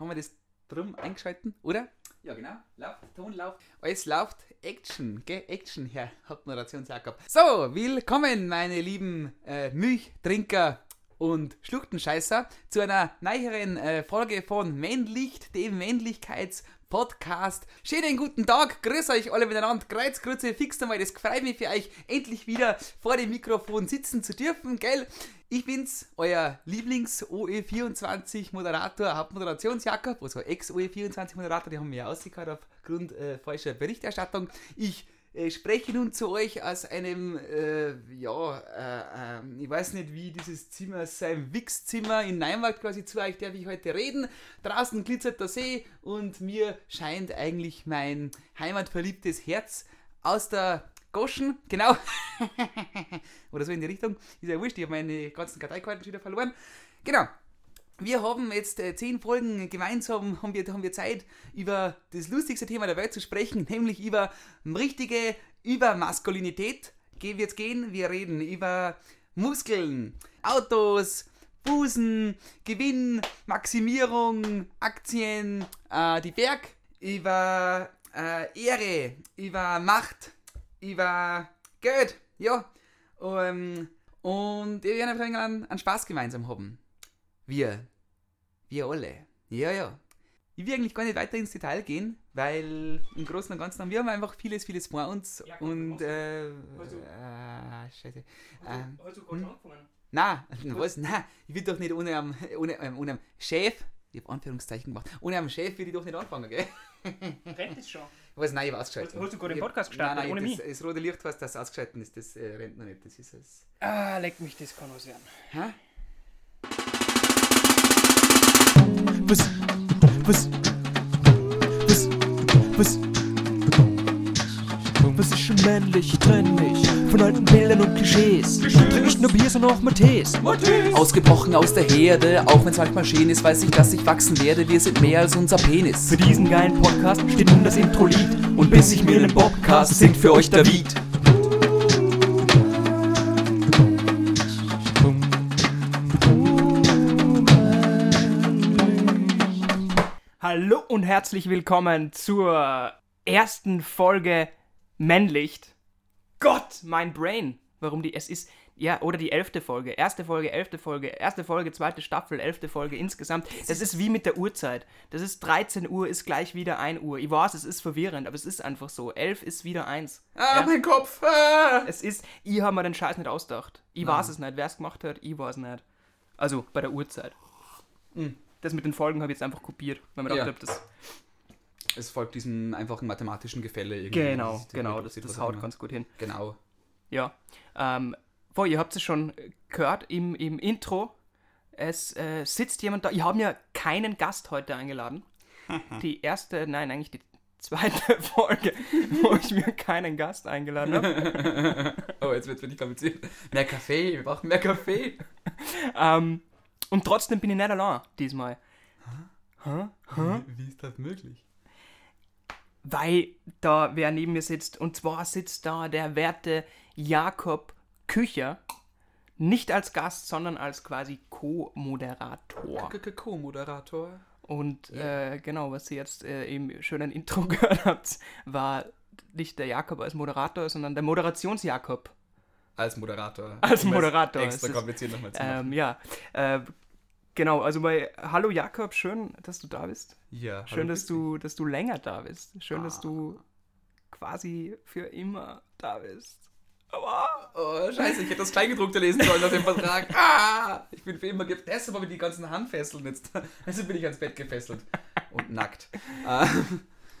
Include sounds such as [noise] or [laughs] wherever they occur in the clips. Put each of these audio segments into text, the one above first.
Haben wir das drum eingeschalten, oder? Ja, genau. Läuft, Ton läuft. Alles läuft. Action, gell? Action, Herr Hauptmoderationsjakob. So, willkommen, meine lieben äh, Milchtrinker und Schluchtenscheißer, zu einer neueren äh, Folge von Männlicht, dem Männlichkeits-Podcast. Schönen guten Tag, grüß euch alle miteinander. Kreuzgrüße, fix einmal, das freut mich für euch, endlich wieder vor dem Mikrofon sitzen zu dürfen, gell? Ich bin's, euer Lieblings-OE24-Moderator, Hauptmoderationsjakob, also Ex-OE24-Moderator, die haben mir ja ausgehört aufgrund äh, falscher Berichterstattung. Ich äh, spreche nun zu euch aus einem, äh, ja, äh, ähm, ich weiß nicht, wie dieses Zimmer sein Wichszimmer in Neinwald quasi zu euch darf ich heute reden. Draußen glitzert der See und mir scheint eigentlich mein heimatverliebtes Herz aus der Goschen, genau. [laughs] Oder so in die Richtung. Ist ja wurscht, ich habe meine ganzen Karteikarten wieder verloren. Genau. Wir haben jetzt äh, zehn Folgen gemeinsam, haben wir, haben wir Zeit, über das lustigste Thema der Welt zu sprechen, nämlich über richtige, über Maskulinität. Gehen wir jetzt gehen, wir reden über Muskeln, Autos, Busen, Gewinn, Maximierung, Aktien, äh, die Berg, über äh, Ehre, über Macht, über Geld, ja. Um, und wir werden einfach einen, einen Spaß gemeinsam haben. Wir. Wir alle. Ja, ja. Ich will eigentlich gar nicht weiter ins Detail gehen, weil im Großen und Ganzen haben wir haben einfach vieles, vieles vor uns. Ja, und, äh, äh, scheiße. Ähm, hast du gerade hm? angefangen? Nein, [laughs] was? Nein, ich will doch nicht ohne ohne, ähm, ohne am Chef, ich habe Anführungszeichen gemacht, ohne am Chef will ich doch nicht anfangen, gell? Rennt es schon? [laughs] Was, nein, ich habe ausgeschaltet. Hast, hast du gerade den Podcast gestartet, nein, nein, ohne das, mich? Das rote Licht, was das ausgeschaltet ist, das äh, rennt noch nicht. Das ist es. Ah, leck mich, das kann was werden. Hä? Was? Was? Was? Was? Was ist schon männlich? Ich trenn mich von alten Bildern und Klischees. Trink nicht nur Bier, sondern auch Matés. Ausgebrochen aus der Herde, auch wenn's manchmal schön ist, weiß ich, dass ich wachsen werde. Wir sind mehr als unser Penis. Für diesen geilen Podcast steht nun das Intro-Lied. Und bis ich mir einen Bobcast singt für euch David. Hallo und herzlich willkommen zur ersten Folge Männlicht. Gott, mein Brain. Warum die, es ist, ja, oder die elfte Folge. Erste Folge, elfte Folge, erste Folge, zweite Staffel, elfte Folge insgesamt. Das ist wie mit der Uhrzeit. Das ist 13 Uhr, ist gleich wieder 1 Uhr. Ich weiß, es ist verwirrend, aber es ist einfach so. 11 ist wieder 1. Ah, Ja. mein Kopf! Ah. Es ist, ich habe mir den Scheiß nicht ausgedacht. Ich Nein. weiß es nicht. Wer es gemacht hat, ich weiß nicht. Also bei der Uhrzeit. Mhm. Das mit den Folgen habe ich jetzt einfach kopiert, weil man Ja. gedacht habe, das. Es folgt diesem einfachen mathematischen Gefälle irgendwie. Genau, Das genau, das, sieht das was haut ganz gut hin. Genau. Ja. Ähm, boah, ihr habt es schon gehört im, im Intro. Es äh, sitzt jemand da. Ich habe mir keinen Gast heute eingeladen. [laughs] Die erste, nein, eigentlich die zweite [laughs] Folge, wo ich mir keinen Gast eingeladen habe. [laughs] oh, jetzt wird es wirklich kompliziert. Mehr Kaffee, wir brauchen mehr Kaffee. ähm, und trotzdem bin ich nicht allein diesmal. Hä? Hä? Wie ist das möglich? Weil da wer neben mir sitzt. Und zwar sitzt da der werte Jakob Kücher. Nicht als Gast, sondern als quasi Co-Moderator. Co-Moderator. Und äh, genau, was ihr jetzt äh, im schönen Intro [laughs] gehört habt, war nicht der Jakob als Moderator, sondern der Moderations-Jakob. Als Moderator. Als Um Moderator, Extra kompliziert nochmal zu machen. Ähm, ja, äh, genau, also bei Hallo Jakob, schön, dass du da bist. ja, Schön, dass du, dass du länger da bist. Schön, dass Ah. du quasi für immer da bist. Aber. Oh, scheiße, ich hätte das Kleingedruckte lesen sollen auf dem Vertrag. [laughs] Ah, ich bin für immer gefesselt. Deshalb habe ich die ganzen Handfesseln jetzt. Also bin ich ans Bett gefesselt. Und nackt. [laughs]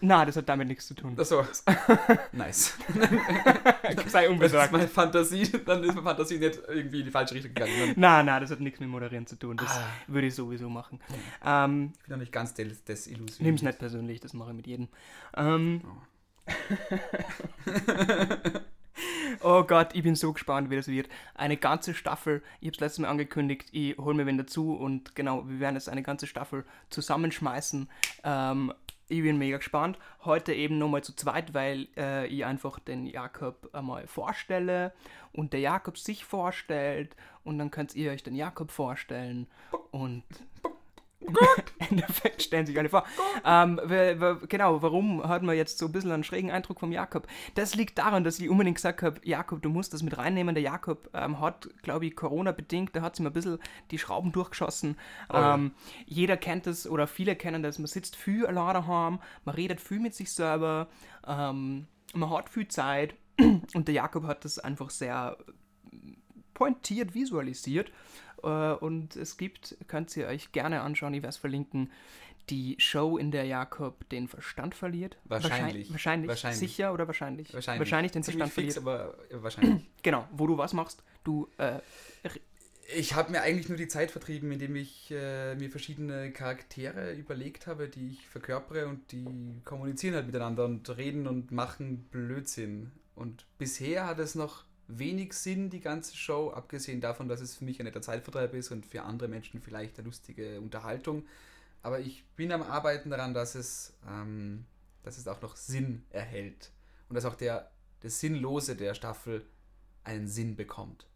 Na, das hat damit nichts zu tun. Achso. [laughs] nice. [laughs] sei Das ist unbesorgt. meine Fantasie. Dann ist meine Fantasie nicht irgendwie in die falsche Richtung gegangen. Na, na, das hat nichts mit Moderieren zu tun. Das Ah. würde ich sowieso machen. Ähm, Ich bin noch nicht ganz des, desillusioniert. nimm's nicht persönlich, das mache ich mit jedem. Ähm, oh [laughs] Gott, ich bin so gespannt, wie das wird. Eine ganze Staffel, ich habe es letztes Mal angekündigt, ich hole mir wen dazu und genau, wir werden jetzt eine ganze Staffel zusammenschmeißen. Ähm, ich bin mega gespannt. Heute eben nochmal zu zweit, weil äh, ich einfach den Jakob einmal vorstelle und der Jakob sich vorstellt und dann könnt ihr euch den Jakob vorstellen und [laughs] Endeffekt stellen sich alle vor. Ähm, genau, warum hat man jetzt so ein bisschen einen schrägen Eindruck vom Jakob? Das liegt daran, dass ich unbedingt gesagt habe, Jakob, du musst das mit reinnehmen. Der Jakob ähm, hat, glaube ich, Corona-bedingt, da hat sich mal ein bisschen die Schrauben durchgeschossen. ja. ähm, jeder kennt das oder viele kennen das. Man sitzt viel allein daheim, man redet viel mit sich selber, ähm, man hat viel Zeit [clears throat] und der Jakob hat das einfach sehr pointiert visualisiert. Äh, und es gibt, könnt ihr euch gerne anschauen, ich werde es verlinken, die Show, in der Jakob den Verstand verliert. Wahrscheinlich. Wahrscheinlich. Wahrscheinlich. Sicher oder wahrscheinlich? Wahrscheinlich. Wahrscheinlich den Ziemlich Verstand fix, verliert. aber äh, wahrscheinlich. [clears throat] Genau, wo du was machst, du äh, Ich habe mir eigentlich nur die Zeit vertrieben, indem ich äh, mir verschiedene Charaktere überlegt habe, die ich verkörpere und die kommunizieren halt miteinander und reden und machen Blödsinn. Und bisher hat es noch wenig Sinn, die ganze Show, abgesehen davon, dass es für mich ein netter Zeitvertreib ist und für andere Menschen vielleicht eine lustige Unterhaltung. Aber ich bin am Arbeiten daran, dass es, ähm, dass es auch noch Sinn erhält. Und dass auch der, das Sinnlose der Staffel einen Sinn bekommt.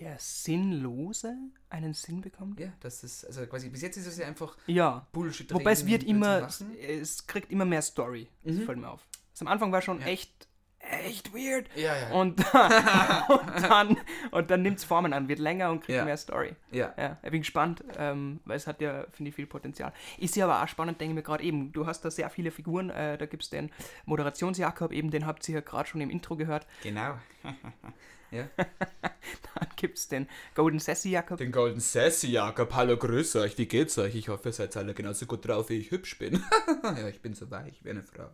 der Sinnlose einen Sinn bekommt? Ja, das ist, also quasi, bis jetzt ist es ja einfach Ja. Bullshit. Wobei es wird immer, es kriegt immer mehr Story. Das Mhm. fällt mir auf. Also am Anfang war schon Ja. echt, echt weird. Ja, ja. Und, [laughs] und dann, und dann nimmt es Formen an, wird länger und kriegt Ja. mehr Story. ja. Ja, ich bin gespannt, ähm, weil es hat ja, finde ich, viel Potenzial. Ist ja aber auch spannend, denke ich mir gerade eben. Du hast da sehr viele Figuren. Äh, da gibt es den Moderationsjakob, eben den habt ihr ja gerade schon im Intro gehört. Genau. [laughs] ja. Dann gibt es den Golden Sassy Jakob. Den Golden Sassy Jakob, hallo, grüß euch, wie geht's euch? Ich hoffe, ihr seid alle genauso gut drauf, wie ich hübsch bin. [laughs] ja, ich bin so weich wie eine Frau.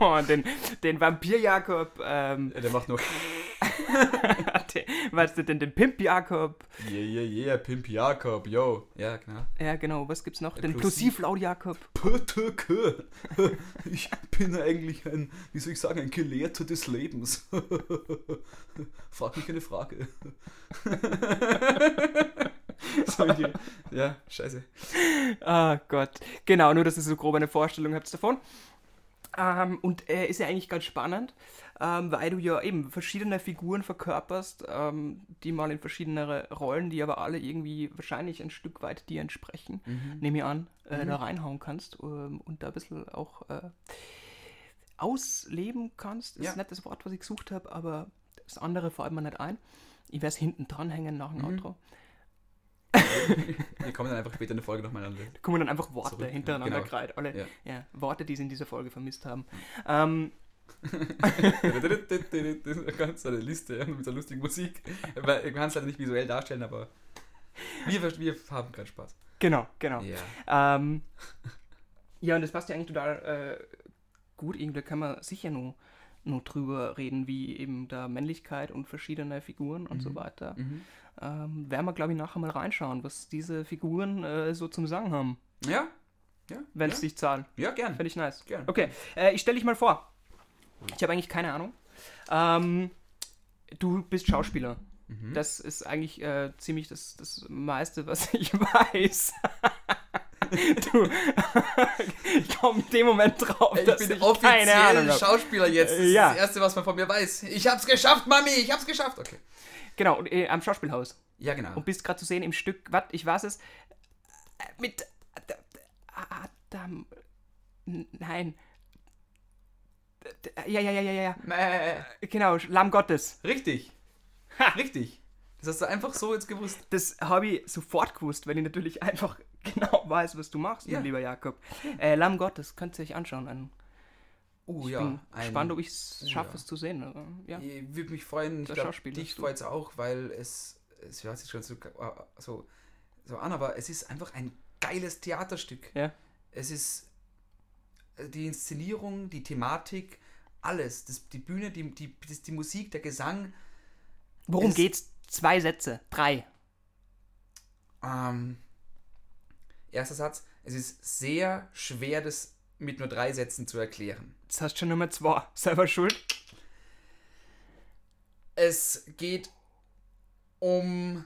Und [laughs] den, den Vampir Jakob. Ähm, Ja, der macht noch [laughs] den, weißt du, den, den Pimp Jakob. Yeah, yeah, yeah, Pimp Jakob, yo. Ja, genau. Ja, genau, was gibt's noch? Den Plosiv- Plosivlaut Jakob. Pötöke. [laughs] Ich bin eigentlich ein, wie soll ich sagen, ein Gelehrter des Lebens. Frag mich eine Frage. ja, scheiße. Ah Gott. Genau, nur dass ihr so grob eine Vorstellung habt davon. Ähm, und äh, ist ja eigentlich ganz spannend, ähm, weil du ja eben verschiedene Figuren verkörperst, ähm, die mal in verschiedene Rollen, die aber alle irgendwie wahrscheinlich ein Stück weit dir entsprechen, nehme ich an, äh, da reinhauen kannst ähm, und da ein bisschen auch äh, ausleben kannst. Ist Ja. nicht das Wort, was ich gesucht habe, aber das andere fällt mir nicht ein. Ich werde es hinten dranhängen nach dem Outro. [laughs] Wir kommen dann einfach später in der Folge nochmal an. Da kommen dann einfach Worte Zurück, hintereinander genau. gereiht. Alle Ja. ja. Worte, die sie in dieser Folge vermisst haben. Ähm, [laughs] Ganz eine Liste mit so lustigen Musik. Ich kann es leider nicht visuell darstellen, aber wir, wir haben gerade Spaß. genau, genau. Ja. Ähm, ja, und das passt ja eigentlich total äh, gut. Irgendwie kann man sicher nur, nur drüber reden, wie eben da Männlichkeit und verschiedene Figuren und so weiter. Mhm. Ähm, werden wir, glaube ich, nachher mal reinschauen, was diese Figuren äh, so zum Sagen haben, Ja, ja, wenn ja. es sich zahlen. ja, gern. Finde ich nice. Gern. Okay, äh, ich stelle dich mal vor. Ich habe eigentlich keine Ahnung. Ähm, du bist Schauspieler. Mhm. Das ist eigentlich äh, ziemlich das, das meiste, was [laughs] ich weiß. [laughs] du, ich komme in dem Moment drauf, Ich dass bin ich keine Ahnung offiziell. Schauspieler jetzt. Das ist Ja. das Erste, was man von mir weiß. Ich hab's geschafft, Mami, ich hab's geschafft. Okay. Genau, äh, am Schauspielhaus. Ja, genau. Und bist gerade zu sehen im Stück, was, ich weiß es, äh, mit Adam, nein. Ja, ja, ja, ja, ja, Äh, ja. Genau, Lamm Gottes. richtig. Richtig. Das hast du einfach so jetzt gewusst. Das habe ich sofort gewusst, weil ich natürlich einfach [laughs] genau weiß, was du machst, Ja. mein lieber Jakob. Äh, Lamm Gottes, könnt ihr euch anschauen. Ein, Oh ich ja. bin ein- gespannt, ob ich es oh schaffe, ja. es zu sehen. aber, Ja. Ich würde mich freuen, ich Schauspieler dich freut es auch, weil es, es hört sich schon so, so, so an, aber es ist einfach ein geiles Theaterstück. Ja. Es ist äh, die Inszenierung, die Thematik, alles. Das, die Bühne, die, die, das, die Musik, der Gesang. Worum Es- geht's? Zwei Sätze, drei. Ähm, erster Satz. Es ist sehr schwer, das mit nur drei Sätzen zu erklären. Das hast schon Nummer zwei. Selber schuld. Es geht um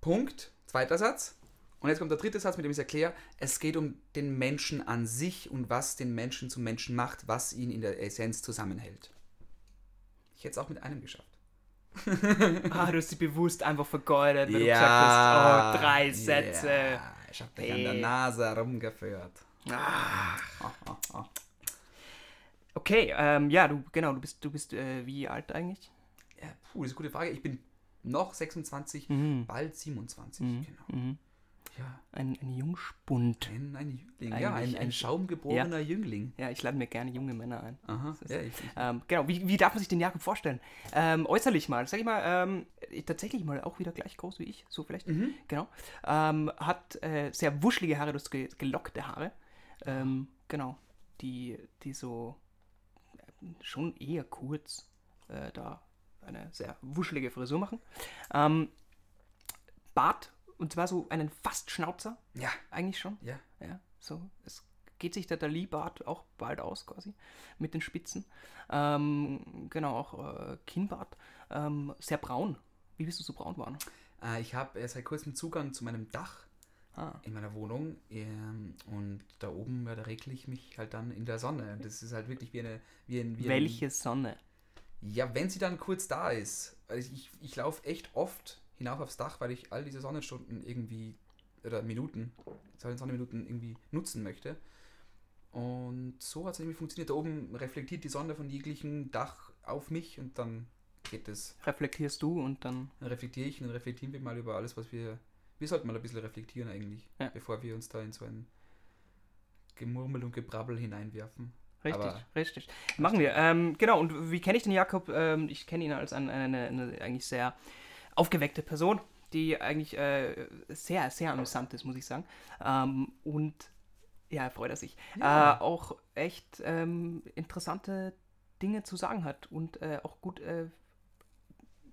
Punkt, zweiter Satz. Und jetzt kommt der dritte Satz, mit dem ich es erkläre. Es geht um den Menschen an sich und was den Menschen zum Menschen macht, was ihn in der Essenz zusammenhält. Ich hätte es auch mit einem geschafft. [laughs] Ah, du hast sie bewusst einfach vergeudet, weil Ja. du gesagt hast, oh, drei Sätze. Ja, ich hab dich an der. Nase herumgeführt. Okay, ähm, ja, du, genau, du bist, du bist äh, wie alt eigentlich? Ja, puh, das ist eine gute Frage. Ich bin noch 26, Mhm. bald 27, Mhm. genau. Mhm. Ja, Ein, ein Jungspund. ein, ein Jüngling. Ja, ein, Eigentlich ein ein- schaumgeborener Jüngling. Ja, ich lade mir gerne junge Männer ein. Aha, Das ist- ja, ich, Ähm, genau, wie, wie darf man sich den Jakob vorstellen? Ähm, äußerlich mal, sag ich mal, ähm, äh, tatsächlich mal auch wieder gleich groß wie ich, so vielleicht. Mhm. Genau. Ähm, hat äh, sehr wuschelige Haare, du hast ge gelockte Haare. Ähm, genau. Die, die so äh, schon eher kurz äh, da eine sehr wuschelige Frisur machen. Ähm, Bart, und zwar so einen fast Schnauzer, ja, eigentlich schon. ja. Ja, so. Es geht sich der Dali-Bart auch bald aus, quasi, mit den Spitzen. Ähm, genau, auch äh, Kinnbart. Ähm, sehr braun. Wie bist du so braun geworden? Äh, ich habe seit kurzem Zugang zu meinem Dach Ah. in meiner Wohnung ähm, und da oben, ja, da regle ich mich halt dann in der Sonne. Das ist halt wirklich wie eine... Wie ein, wie ein, Welche Sonne? Ja, wenn sie dann kurz da ist. Also ich, ich laufe echt oft hinauf aufs Dach, weil ich all diese Sonnenstunden irgendwie, oder Minuten, Sonnenminuten irgendwie nutzen möchte. Und so hat es irgendwie funktioniert. Da oben reflektiert die Sonne von jeglichem Dach auf mich und dann geht es. Reflektierst du und dann. Dann reflektiere ich und dann reflektieren wir mal über alles, was wir. Wir sollten mal ein bisschen reflektieren eigentlich, Ja. bevor wir uns da in so ein Gemurmel und Gebrabbel hineinwerfen. Richtig, Aber- richtig. Machen wir. Ähm, genau, und wie kenne ich den Jakob? Ähm, ich kenne ihn als ein, eine, eine eigentlich sehr aufgeweckte Person, die eigentlich äh, sehr, sehr amüsant ist, muss ich sagen. Ähm, und ja, freut er sich. Ja. Äh, auch echt ähm, interessante Dinge zu sagen hat und äh, auch gut äh,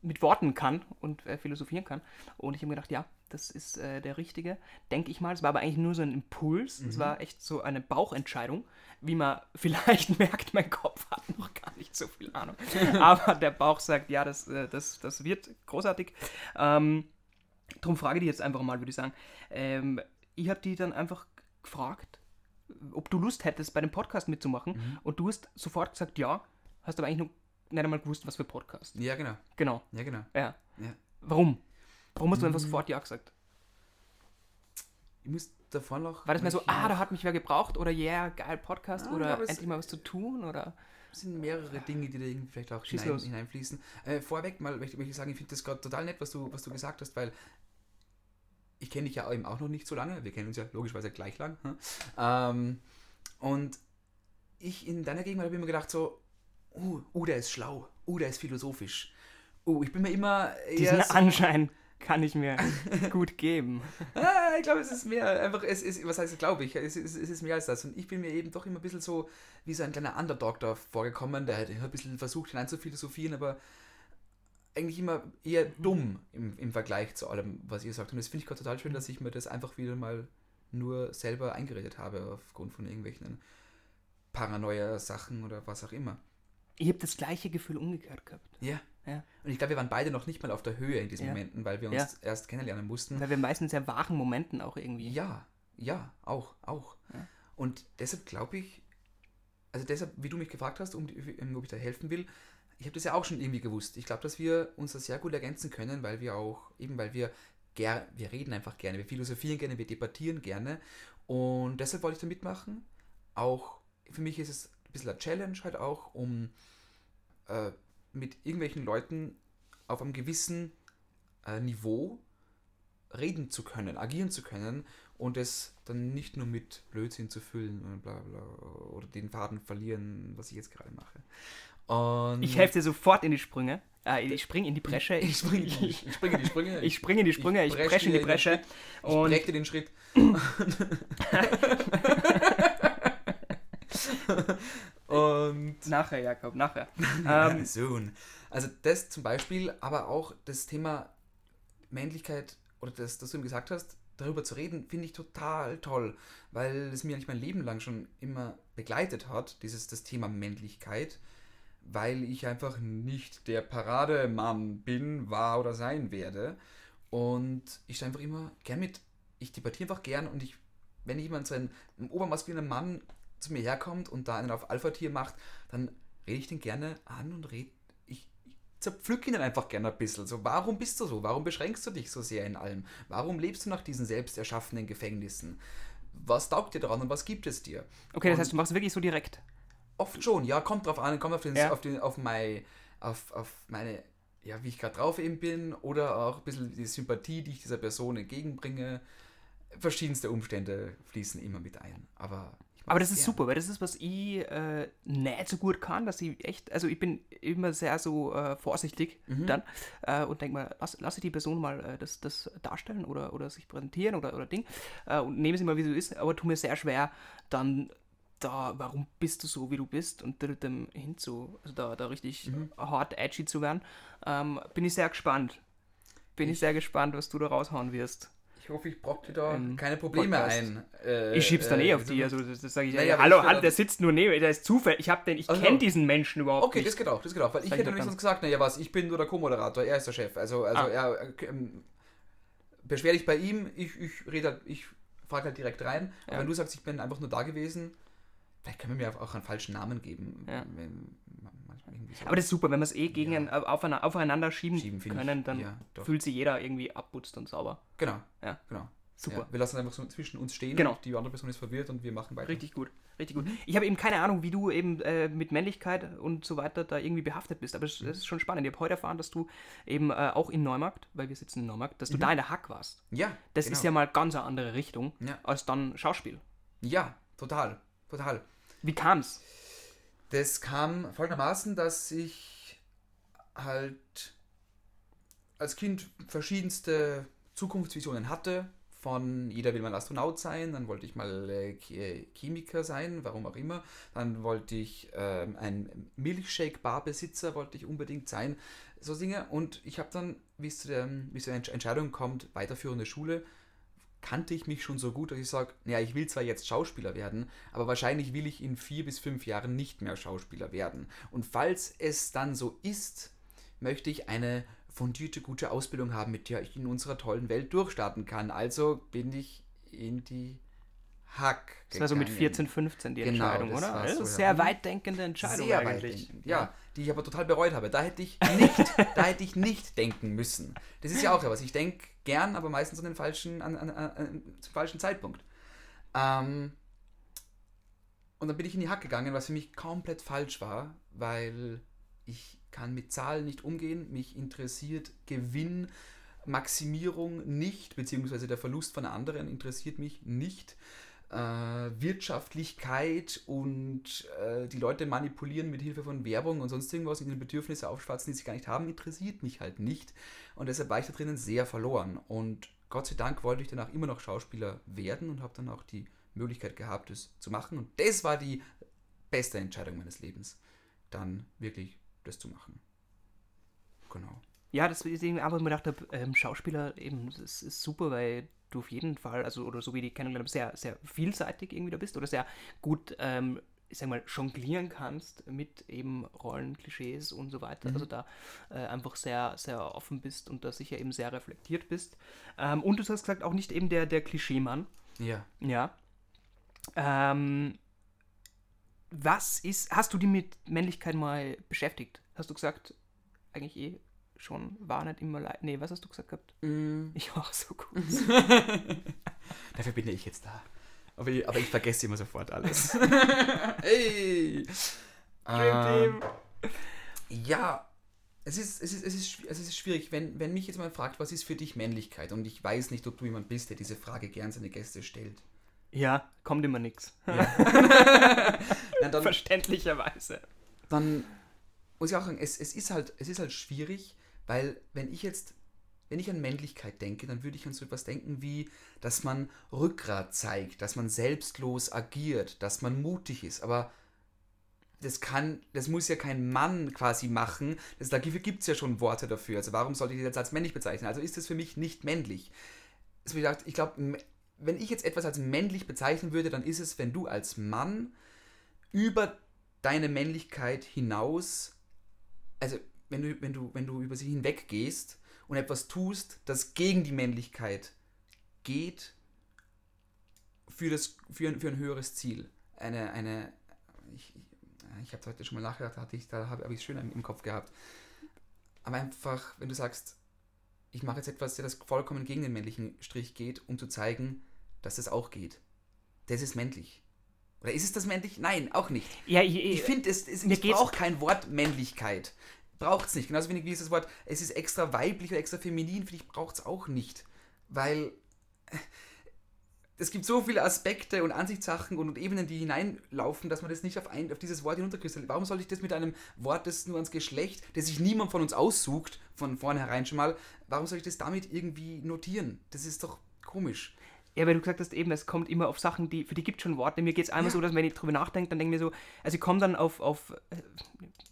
mit Worten kann und äh, philosophieren kann. Und ich habe mir gedacht, ja, das ist äh, der Richtige, denke ich mal. Es war aber eigentlich nur so ein Impuls. Es Mhm. war echt so eine Bauchentscheidung. Wie man [laughs] vielleicht merkt, mein Kopf hat noch gar nicht so viel Ahnung. [laughs] aber der Bauch sagt, ja, das, äh, das, das wird großartig. Ähm, drum frage ich dich jetzt einfach mal, würde ich sagen. Ähm, ich habe die dann einfach gefragt, ob du Lust hättest, bei dem Podcast mitzumachen. Mhm. Und du hast sofort gesagt, ja. Hast aber eigentlich noch nicht einmal gewusst, was für Podcast. Ja, genau. Genau, Ja, genau. ja. Ja. Warum? Warum hast du einfach Mm. sofort Ja gesagt? Ich muss davor noch. War das mehr so, ah, da hat mich wer gebraucht oder yeah, geil Podcast Ah, oder endlich mal was zu tun oder? Es sind mehrere Dinge, die da irgendwie vielleicht auch hinein, hineinfließen. Äh, vorweg mal möchte möchte ich sagen, ich finde das gerade total nett, was du, was du gesagt hast, weil ich kenne dich ja eben auch noch nicht so lange. Wir kennen uns ja logischerweise gleich lang. hm? Ähm, und ich in deiner Gegenwart habe immer gedacht so, uh, uh, der ist schlau, uh, der ist philosophisch. Uh, ich bin mir immer Diesen so, Anschein kann ich mir [laughs] gut geben. Ah, ich glaube, es ist mehr, einfach, es ist, was heißt, glaube ich, es ist, es ist mehr als das. Und ich bin mir eben doch immer ein bisschen so wie so ein kleiner Underdog da vorgekommen, der hat ein bisschen versucht hinein zu philosophieren, aber eigentlich immer eher dumm im, im Vergleich zu allem, was ihr sagt. Und das finde ich gerade total schön, dass ich mir das einfach wieder mal nur selber eingeredet habe, aufgrund von irgendwelchen Paranoia-Sachen oder was auch immer. Ich habe das gleiche Gefühl umgekehrt gehabt. Ja. Ja. Und ich glaube, wir waren beide noch nicht mal auf der Höhe in diesen Ja. Momenten, weil wir uns Ja. erst kennenlernen mussten. Weil wir meistens sehr wahren Momenten auch irgendwie. Ja, ja, auch, auch. Und deshalb glaube ich, also deshalb, wie du mich gefragt hast, um, um, ob ich da helfen will, ich habe das ja auch schon irgendwie gewusst. Ich glaube, dass wir uns da sehr gut ergänzen können, weil wir auch, eben weil wir ger wir reden einfach gerne, wir philosophieren gerne, wir debattieren gerne. Und deshalb wollte ich da mitmachen. Auch für mich ist es bisschen eine Challenge halt auch, um äh, mit irgendwelchen Leuten auf einem gewissen äh, Niveau reden zu können, agieren zu können und es dann nicht nur mit Blödsinn zu füllen und bla bla oder den Faden verlieren, was ich jetzt gerade mache. Und Ich helfe dir sofort in die Sprünge. Äh, ich springe in die Bresche. ich springe in die, ich springe in die Sprünge. [laughs] Ich springe in die Sprünge, ich, presche presche in die Bresche. Schritt, Ich dir den Schritt. [laughs] [laughs] und nachher, Jakob, nachher. [laughs] ähm, soon. Also das zum Beispiel, aber auch das Thema Männlichkeit oder das, das du ihm gesagt hast, darüber zu reden, finde ich total toll, weil es mir eigentlich mein Leben lang schon immer begleitet hat, dieses das Thema Männlichkeit, weil ich einfach nicht der Parademann bin, war oder sein werde. Und ich stehe einfach immer gern mit, ich debattiere einfach gern und ich, wenn jemand so ein, ein obermaskuliner Mann zu mir herkommt und da einen auf Alpha-Tier macht, dann rede ich den gerne an und red, ich, ich zerpflück ihn dann einfach gerne ein bisschen. So, warum bist du so? Warum beschränkst du dich so sehr in allem? Warum lebst du nach diesen selbst erschaffenen Gefängnissen? Was taugt dir daran und was gibt es dir? Okay, das Und- heißt, du machst es wirklich so direkt. Oft schon, ja, kommt drauf an, kommt auf, den, Ja. auf, den, auf, mein, auf, auf meine, ja, wie ich gerade drauf eben bin oder auch ein bisschen die Sympathie, die ich dieser Person entgegenbringe. Verschiedenste Umstände fließen immer mit ein. Aber, Aber das ist gern. super, weil das ist, was ich äh, nicht so gut kann, dass ich echt, also ich bin immer sehr so äh, vorsichtig Mhm. dann äh, und denke mal, lass, lasse die Person mal äh, das, das darstellen oder, oder sich präsentieren oder, oder Ding äh, und nehme sie mal, wie sie ist, aber tu mir sehr schwer, dann da, warum bist du so, wie du bist und dem hinzu, also da, da richtig Mhm. hart edgy zu werden. Ähm, bin ich sehr gespannt. Bin ich sehr gespannt, was du da raushauen wirst. Ich hoffe, ich brock dir da Im keine Probleme Podcast. ein. Äh, Ich schieb's dann eh äh, auf die, also das, das sage ich, Naja, aber hallo, hallo, der sitzt nur neben, der ist zufällig, ich hab den, ich Also- kenne diesen Menschen überhaupt Okay, nicht. das geht auch, das geht auch. Weil ich hätte nämlich sonst gesagt, naja, was, ich bin nur der Co-Moderator, er ist der Chef. Also, also Ah. er äh, ähm, beschwer dich bei ihm, ich, ich rede halt, ich frage halt direkt rein. Aber Ja. wenn du sagst, ich bin einfach nur da gewesen, vielleicht können wir mir auch einen falschen Namen geben. Ja. Wenn, irgendwie so. Aber das ist super, wenn wir es eh gegen Ja. ein, aufeinander, aufeinander schieben, Schieben, können, dann ja, fühlt sich jeder irgendwie abputzt und sauber. Genau. Ja. genau. Super. Ja, wir lassen einfach so zwischen uns stehen. Genau. Die andere Person ist verwirrt und wir machen weiter. Richtig gut, richtig gut. Ich habe eben keine Ahnung, wie du eben äh, mit Männlichkeit und so weiter da irgendwie behaftet bist, aber es Mhm. es ist schon spannend. Ich habe heute erfahren, dass du eben äh, auch in Neumarkt, weil wir sitzen in Neumarkt, dass du Mhm. da in der Hack warst. Ja. Das genau. ist ja mal ganz eine andere Richtung Ja. als dann Schauspiel. Ja, total. Total. Wie kam's? Das kam folgendermaßen, dass ich halt als Kind verschiedenste Zukunftsvisionen hatte. Von jeder will mal Astronaut sein, dann wollte ich mal äh, Ch- Chemiker sein, warum auch immer. Dann wollte ich ähm, ein Milchshake-Barbesitzer, wollte ich unbedingt sein. So Dinge. Und ich habe dann, wie es zu der, Entscheidung kommt, weiterführende Schule, kannte ich mich schon so gut, dass ich sage, naja, ich will zwar jetzt Schauspieler werden, aber wahrscheinlich will ich in vier bis fünf Jahren nicht mehr Schauspieler werden. Und falls es dann so ist, möchte ich eine fundierte, gute Ausbildung haben, mit der ich in unserer tollen Welt durchstarten kann. Also bin ich in die Hack. Das war so mit gegangen. 14, 15 die Genau, Entscheidung, das oder? Das ist so, eine ja. sehr weitdenkende Entscheidung Sehr eigentlich. weit ja, die ich aber total bereut habe. Da hätte ich nicht, da hätte ich nicht denken müssen. Das ist ja auch etwas. Ich denke gern, aber meistens an den falschen, an, an, an, zum falschen Zeitpunkt. Ähm, und dann bin ich in die Hack gegangen, was für mich komplett falsch war, weil ich kann mit Zahlen nicht umgehen. Mich interessiert Gewinn, Maximierung nicht, beziehungsweise der Verlust von anderen interessiert mich nicht. Äh, Wirtschaftlichkeit und äh, die Leute manipulieren mit Hilfe von Werbung und sonst irgendwas und ihnen Bedürfnisse aufschwatzen, die sie gar nicht haben, interessiert mich halt nicht. Und deshalb war ich da drinnen sehr verloren. Und Gott sei Dank wollte ich danach immer noch Schauspieler werden und habe dann auch die Möglichkeit gehabt, es zu machen. Und das war die beste Entscheidung meines Lebens, dann wirklich das zu machen. Genau. Ja, irgendwie aber ich mir gedacht habe, ähm, Schauspieler eben, das ist super, weil du auf jeden Fall, also oder so wie die kennengelernt sehr, sehr vielseitig irgendwie da bist oder sehr gut, ähm, ich sag mal, jonglieren kannst mit eben Rollen, Klischees und so weiter. Also da äh, einfach sehr, sehr offen bist und da sicher eben sehr reflektiert bist. Ähm, und du hast gesagt, auch nicht eben der, der Klischeemann. Ja. Ja. Ähm, was ist, hast du die mit Männlichkeit mal beschäftigt? Hast du gesagt, eigentlich eh schon, war nicht immer leid. Nee, was hast du gesagt gehabt? Ich war so gut. [laughs] Dafür bin ja ich jetzt da. Aber ich, aber ich vergesse immer sofort alles. [laughs] hey! Ähm, ja, es ist, es, ist, es, ist, schwi- es ist schwierig, wenn, wenn mich jetzt mal fragt, was ist für dich Männlichkeit? Und ich weiß nicht, ob du jemand bist, der diese Frage gern seine Gäste stellt. Ja, kommt immer nix. [laughs] Na, dann, Verständlicherweise. dann muss ich auch sagen, es, es, ist halt, es ist halt schwierig, weil wenn ich jetzt, wenn ich an Männlichkeit denke, dann würde ich an so etwas denken wie, dass man Rückgrat zeigt, dass man selbstlos agiert, dass man mutig ist. Aber das kann, das muss ja kein Mann quasi machen. Das, dafür gibt es ja schon Worte dafür. Also warum sollte ich das jetzt als männlich bezeichnen? Also ist das für mich nicht männlich. Also gesagt, ich glaube, wenn ich jetzt etwas als männlich bezeichnen würde, dann ist es, wenn du als Mann über deine Männlichkeit hinaus, also wenn du, wenn du, wenn du über sie hinweggehst und etwas tust, das gegen die Männlichkeit geht, für, das, für, ein, für ein höheres Ziel. Eine, eine, ich, ich, ich habe heute schon mal nachgedacht, hatte ich, da habe hab ich es schön im, im Kopf gehabt. aber einfach, wenn du sagst, ich mache jetzt etwas, das vollkommen gegen den männlichen Strich geht, um zu zeigen, dass es auch geht. Das ist männlich. Oder ist es das männlich? Nein, auch nicht. Ja, ich, Ich finde, es, es, ich geht's- brauche kein Wort Männlichkeit. Braucht es nicht. Genauso wenig wie dieses Wort, es ist extra weiblich oder extra feminin, finde ich, braucht es auch nicht. Weil äh, es gibt so viele Aspekte und Ansichtssachen und, Ebenen, die hineinlaufen, dass man das nicht auf, ein, auf dieses Wort hinunterkristallisiert. Warum soll ich das mit einem Wort, das nur ans Geschlecht, das sich niemand von uns aussucht, von vornherein schon mal, warum soll ich das damit irgendwie notieren? Das ist doch komisch. Ja, weil du gesagt hast eben, es kommt immer auf Sachen, die, für die gibt es schon Worte. Mir geht es einmal Ja. so, dass wenn ich drüber nachdenke, dann denke ich mir so, also ich komme dann auf, auf äh,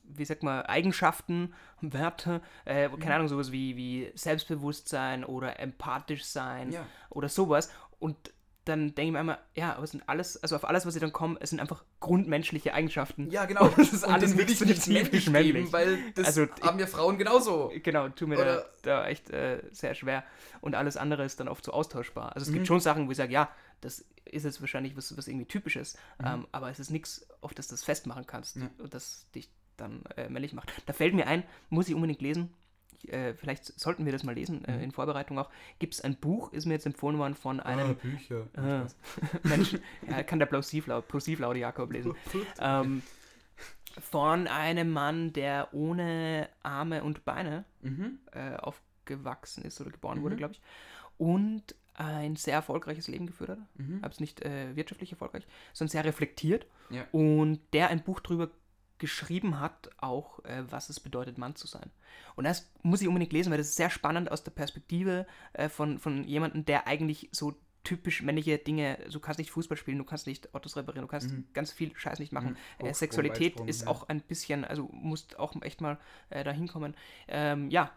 wie sagt man, Eigenschaften, Werte, äh, keine Ahnung, sowas wie, wie Selbstbewusstsein oder empathisch sein Ja. oder sowas. Und dann denke ich mir einmal, ja, aber es sind alles, also auf alles, was ich dann komme, es sind einfach grundmenschliche Eigenschaften. Ja, genau. [laughs] Und das ist Und alles das will ich nichts nicht männlich spezifisch geben, weil das Also, haben ja Frauen genauso. Genau, tut mir da, da echt äh, sehr schwer. Und alles andere ist dann oft so austauschbar. Also es Mhm. gibt schon Sachen, wo ich sage, ja, das ist jetzt wahrscheinlich was, was irgendwie typisches, Mhm. ähm, aber es ist nichts, auf das du das festmachen kannst Ja. und das dich dann äh, männlich macht. Da fällt mir ein, muss ich unbedingt lesen. Äh, vielleicht sollten wir das mal lesen, Mhm. äh, in Vorbereitung auch. Gibt es ein Buch, ist mir jetzt empfohlen worden von einem Bücher. Ah. [laughs] Mensch, ja, kann der Plosivlau, Plosivlaudi Jakob lesen. ähm, von einem Mann, der ohne Arme und Beine Mhm. äh, aufgewachsen ist oder geboren Mhm. wurde, glaube ich. Und ein sehr erfolgreiches Leben geführt hat. Mhm. Aber es nicht äh, wirtschaftlich erfolgreich, sondern sehr reflektiert. Ja. Und der ein Buch drüber geschrieben hat, auch äh, was es bedeutet, Mann zu sein. Und das muss ich unbedingt lesen, weil das ist sehr spannend aus der Perspektive äh, von, von jemandem, der eigentlich so typisch männliche Dinge, du kannst nicht Fußball spielen, du kannst nicht Autos reparieren, du kannst Mhm. ganz viel Scheiß nicht machen. Mhm. Äh, Sexualität Weitsprung, ist ja. auch ein bisschen, also musst auch echt mal äh, dahin kommen. Ähm, ja,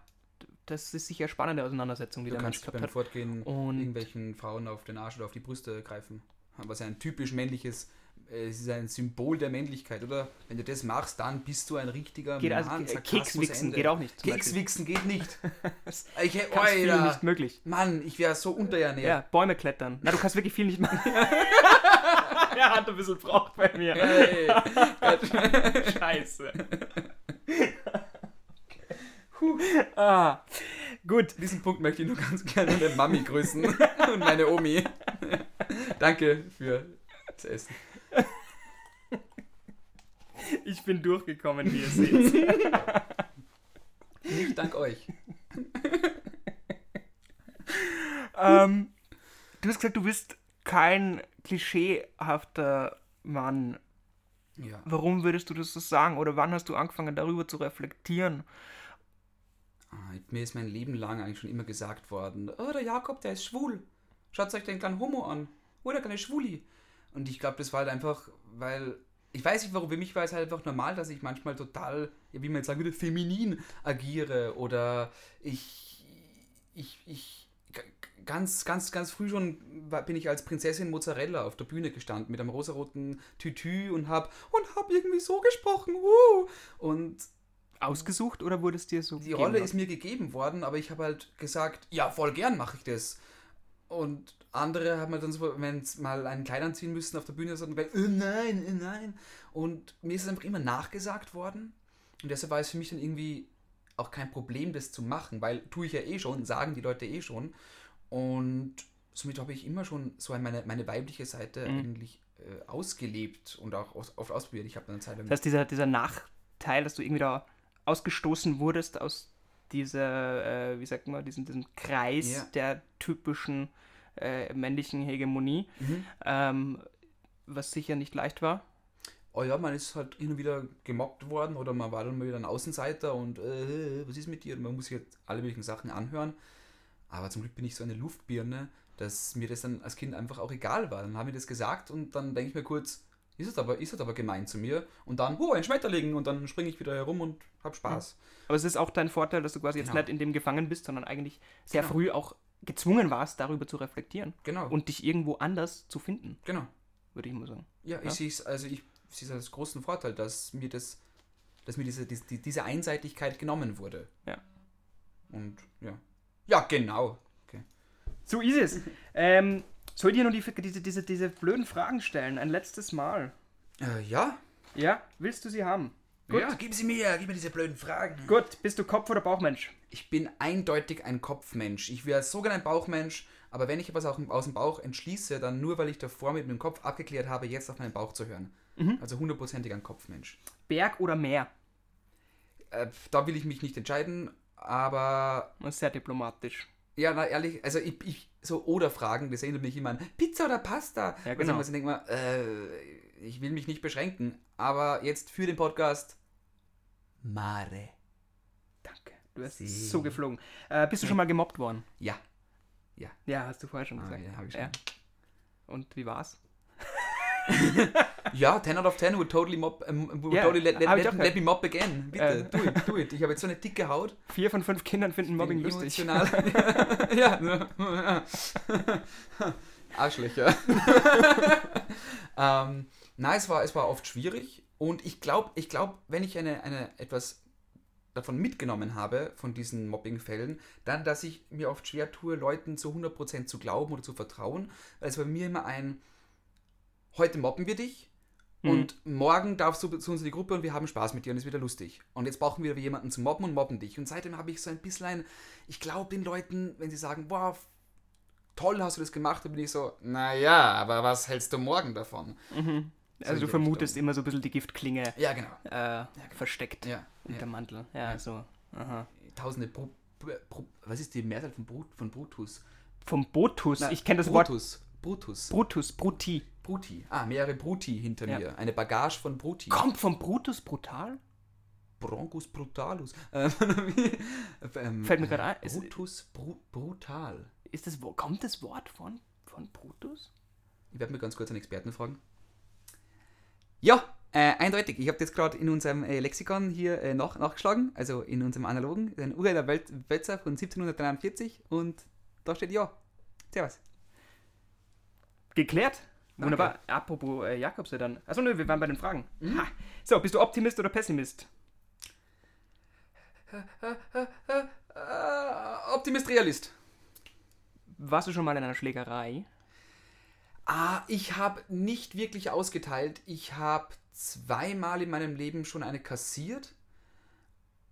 das ist sicher spannende Auseinandersetzung, die Du der Mensch kannst gehabt beim hat. Fortgehen Und- irgendwelchen Frauen auf den Arsch oder auf die Brüste greifen. Was ja ein typisch männliches, es ist ein Symbol der Männlichkeit, oder? Wenn du das machst, dann bist du ein richtiger Geht also, Mann. äh, Sarkasmus Kekswichsen geht auch nicht. Kekswichsen geht nicht. [laughs] ich, viel nicht möglich. Mann, ich wäre so unterernährt. Ja, Bäume klettern. Na, du kannst wirklich viel nicht machen. [laughs] er hat ein bisschen braucht bei mir. Hey. [laughs] Scheiße. ah, gut. Diesen Punkt möchte ich nur ganz gerne meine Mami grüßen und meine Omi. Danke für das Essen. Ich bin durchgekommen, wie ihr [laughs] seht. Nicht dank euch. ähm, du hast gesagt, du bist kein klischeehafter Mann. Ja. Warum würdest du das so sagen? Oder wann hast du angefangen, darüber zu reflektieren? Ah, Mir ist mein Leben lang eigentlich schon immer gesagt worden, oh, der Jakob, der ist schwul. Schaut euch den kleinen Homo an. Oder kleine Schwuli. Und ich glaube, das war halt einfach, weil, ich weiß nicht warum, für mich war es halt einfach normal, dass ich manchmal total, wie man jetzt sagen würde, feminin agiere. Oder ich, ich, ich, ganz, ganz, ganz früh schon bin ich als Prinzessin Mozzarella auf der Bühne gestanden mit einem rosaroten Tütü und hab, und hab irgendwie so gesprochen. Uh. Und Ausgesucht oder wurde es dir so die Rolle worden? ist mir gegeben worden, aber ich habe halt gesagt, ja, voll gern mache ich das. Und andere haben halt dann so, wenn sie mal ein Kleid anziehen müssen auf der Bühne, sagen, äh, nein, äh, nein. Und mir ist es einfach immer nachgesagt worden. Und deshalb war es für mich dann irgendwie auch kein Problem, das zu machen, weil tue ich ja eh schon, sagen die Leute eh schon. Und somit habe ich immer schon so meine, meine weibliche Seite Mhm. eigentlich äh, ausgelebt und auch aus, oft ausprobiert. Ich habe dann eine Zeit Das heißt, dieser, dieser Nachteil, dass du irgendwie da ausgestoßen wurdest aus dieser, äh, wie sagt man, diesem, diesem Kreis Ja. der typischen äh, männlichen Hegemonie, Mhm. ähm, was sicher nicht leicht war. Oh ja, man ist halt hin und wieder gemobbt worden oder man war dann mal wieder ein Außenseiter und äh, was ist mit dir? Und man muss sich jetzt alle möglichen Sachen anhören. Aber zum Glück bin ich so eine Luftbirne, dass mir das dann als Kind einfach auch egal war. Dann haben wir das gesagt und dann denke ich mir kurz, ist es aber, ist es aber gemein zu mir? Und dann, oh, ein Schmetterling und dann springe ich wieder herum und hab Spaß. Aber es ist auch dein Vorteil, dass du quasi jetzt Genau. nicht in dem gefangen bist, sondern eigentlich sehr Genau. früh auch gezwungen warst, darüber zu reflektieren Genau. und dich irgendwo anders zu finden, genau. würde ich mal sagen. Ja, ich Ja. sehe es, also ich sehe es als großen Vorteil, dass mir das, dass mir diese, diese, diese Einseitigkeit genommen wurde. Ja. Und ja. Ja, genau. So ist es. [laughs] ähm, soll ich dir noch die, diese, diese, diese blöden Fragen stellen? Ein letztes Mal. Äh, ja, Ja? Willst du sie haben? Gut. Ja, gib sie mir, gib mir diese blöden Fragen. Gut, bist du Kopf- oder Bauchmensch? Ich bin eindeutig ein Kopfmensch. Ich wäre sogar ein Bauchmensch, aber wenn ich etwas aus dem Bauch entschließe, dann nur, weil ich davor mit meinem Kopf abgeklärt habe, jetzt auf meinen Bauch zu hören. Also hundertprozentig ein Kopfmensch. Berg oder Meer? Äh, da will ich mich nicht entscheiden, aber Das ist sehr diplomatisch. ja, na ehrlich, also ich, ich so oder Fragen, das erinnert mich immer an Pizza oder Pasta. Ja, Also genau. ich denke mal, äh, ich will mich nicht beschränken, aber jetzt für den Podcast Mare. Danke. Du hast Sie. so geflogen. Äh, bist du schon mal gemobbt worden? Ja. Ja, hast du vorher schon Ah, gesagt. ja, hab ich schon. Ja. Und wie war's? Ja, 10 out of 10 would totally mob, ähm, would Ja, totally let, let, let, let me mob again. Bitte, Äh. do it, do it. Ich habe jetzt so eine dicke Haut. Vier von fünf Kindern finden Mobbing bin lustig. Emotional. [laughs] ja. [laughs] Arschlöcher. [laughs] ähm, nein, es war, es war oft schwierig und ich glaube, ich glaub, wenn ich eine, eine etwas davon mitgenommen habe, von diesen Mobbingfällen, dann, dass ich mir oft schwer tue, Leuten zu 100% zu glauben oder zu vertrauen, weil es bei mir immer ein, heute mobben wir dich Mhm. und morgen darfst du zu uns in die Gruppe und wir haben Spaß mit dir und es ist wieder lustig. Und jetzt brauchen wir wieder jemanden zu mobben und mobben dich. Und seitdem habe ich so ein bisschen ein, ich glaube den Leuten, wenn sie sagen, boah, toll hast du das gemacht, dann bin ich so, naja, aber was hältst du morgen davon? Mhm. So Also du vermutest Richtung. immer so ein bisschen die Giftklinge Ja, genau. äh, versteckt Ja. unter ja. Mantel. Ja, Ja. so. Aha. Tausende Bru Bru was ist die Mehrzahl von, Brut von Brutus? Vom Botus. Na, ich kenne das Wort Brutus. Brutus. Brutus, Bruti. Bruti. Ah, mehrere Bruti hinter Ja. mir. Eine Bagage von Bruti. Kommt vom Brutus brutal? Broncus brutalus. Ähm, [laughs] ähm, Fällt mir gerade ein, Brutus bru brutal. Ist das, kommt das Wort von, von Brutus? Ich werde mir ganz kurz einen Experten fragen. Ja, äh, eindeutig. Ich habe jetzt gerade in unserem äh, Lexikon hier äh, nach, nachgeschlagen, also in unserem analogen, ein uralter Welt Wälzer von 1743 und da steht ja. Servus. Geklärt. Wunderbar. Apropos äh, Jakobse dann. Achso, nö, wir waren bei den Fragen. Mhm. Ha. So, bist du Optimist oder Pessimist? Äh, Optimist Realist. Warst du schon mal in einer Schlägerei? Ah, ich habe nicht wirklich ausgeteilt. Ich habe zweimal in meinem Leben schon eine kassiert.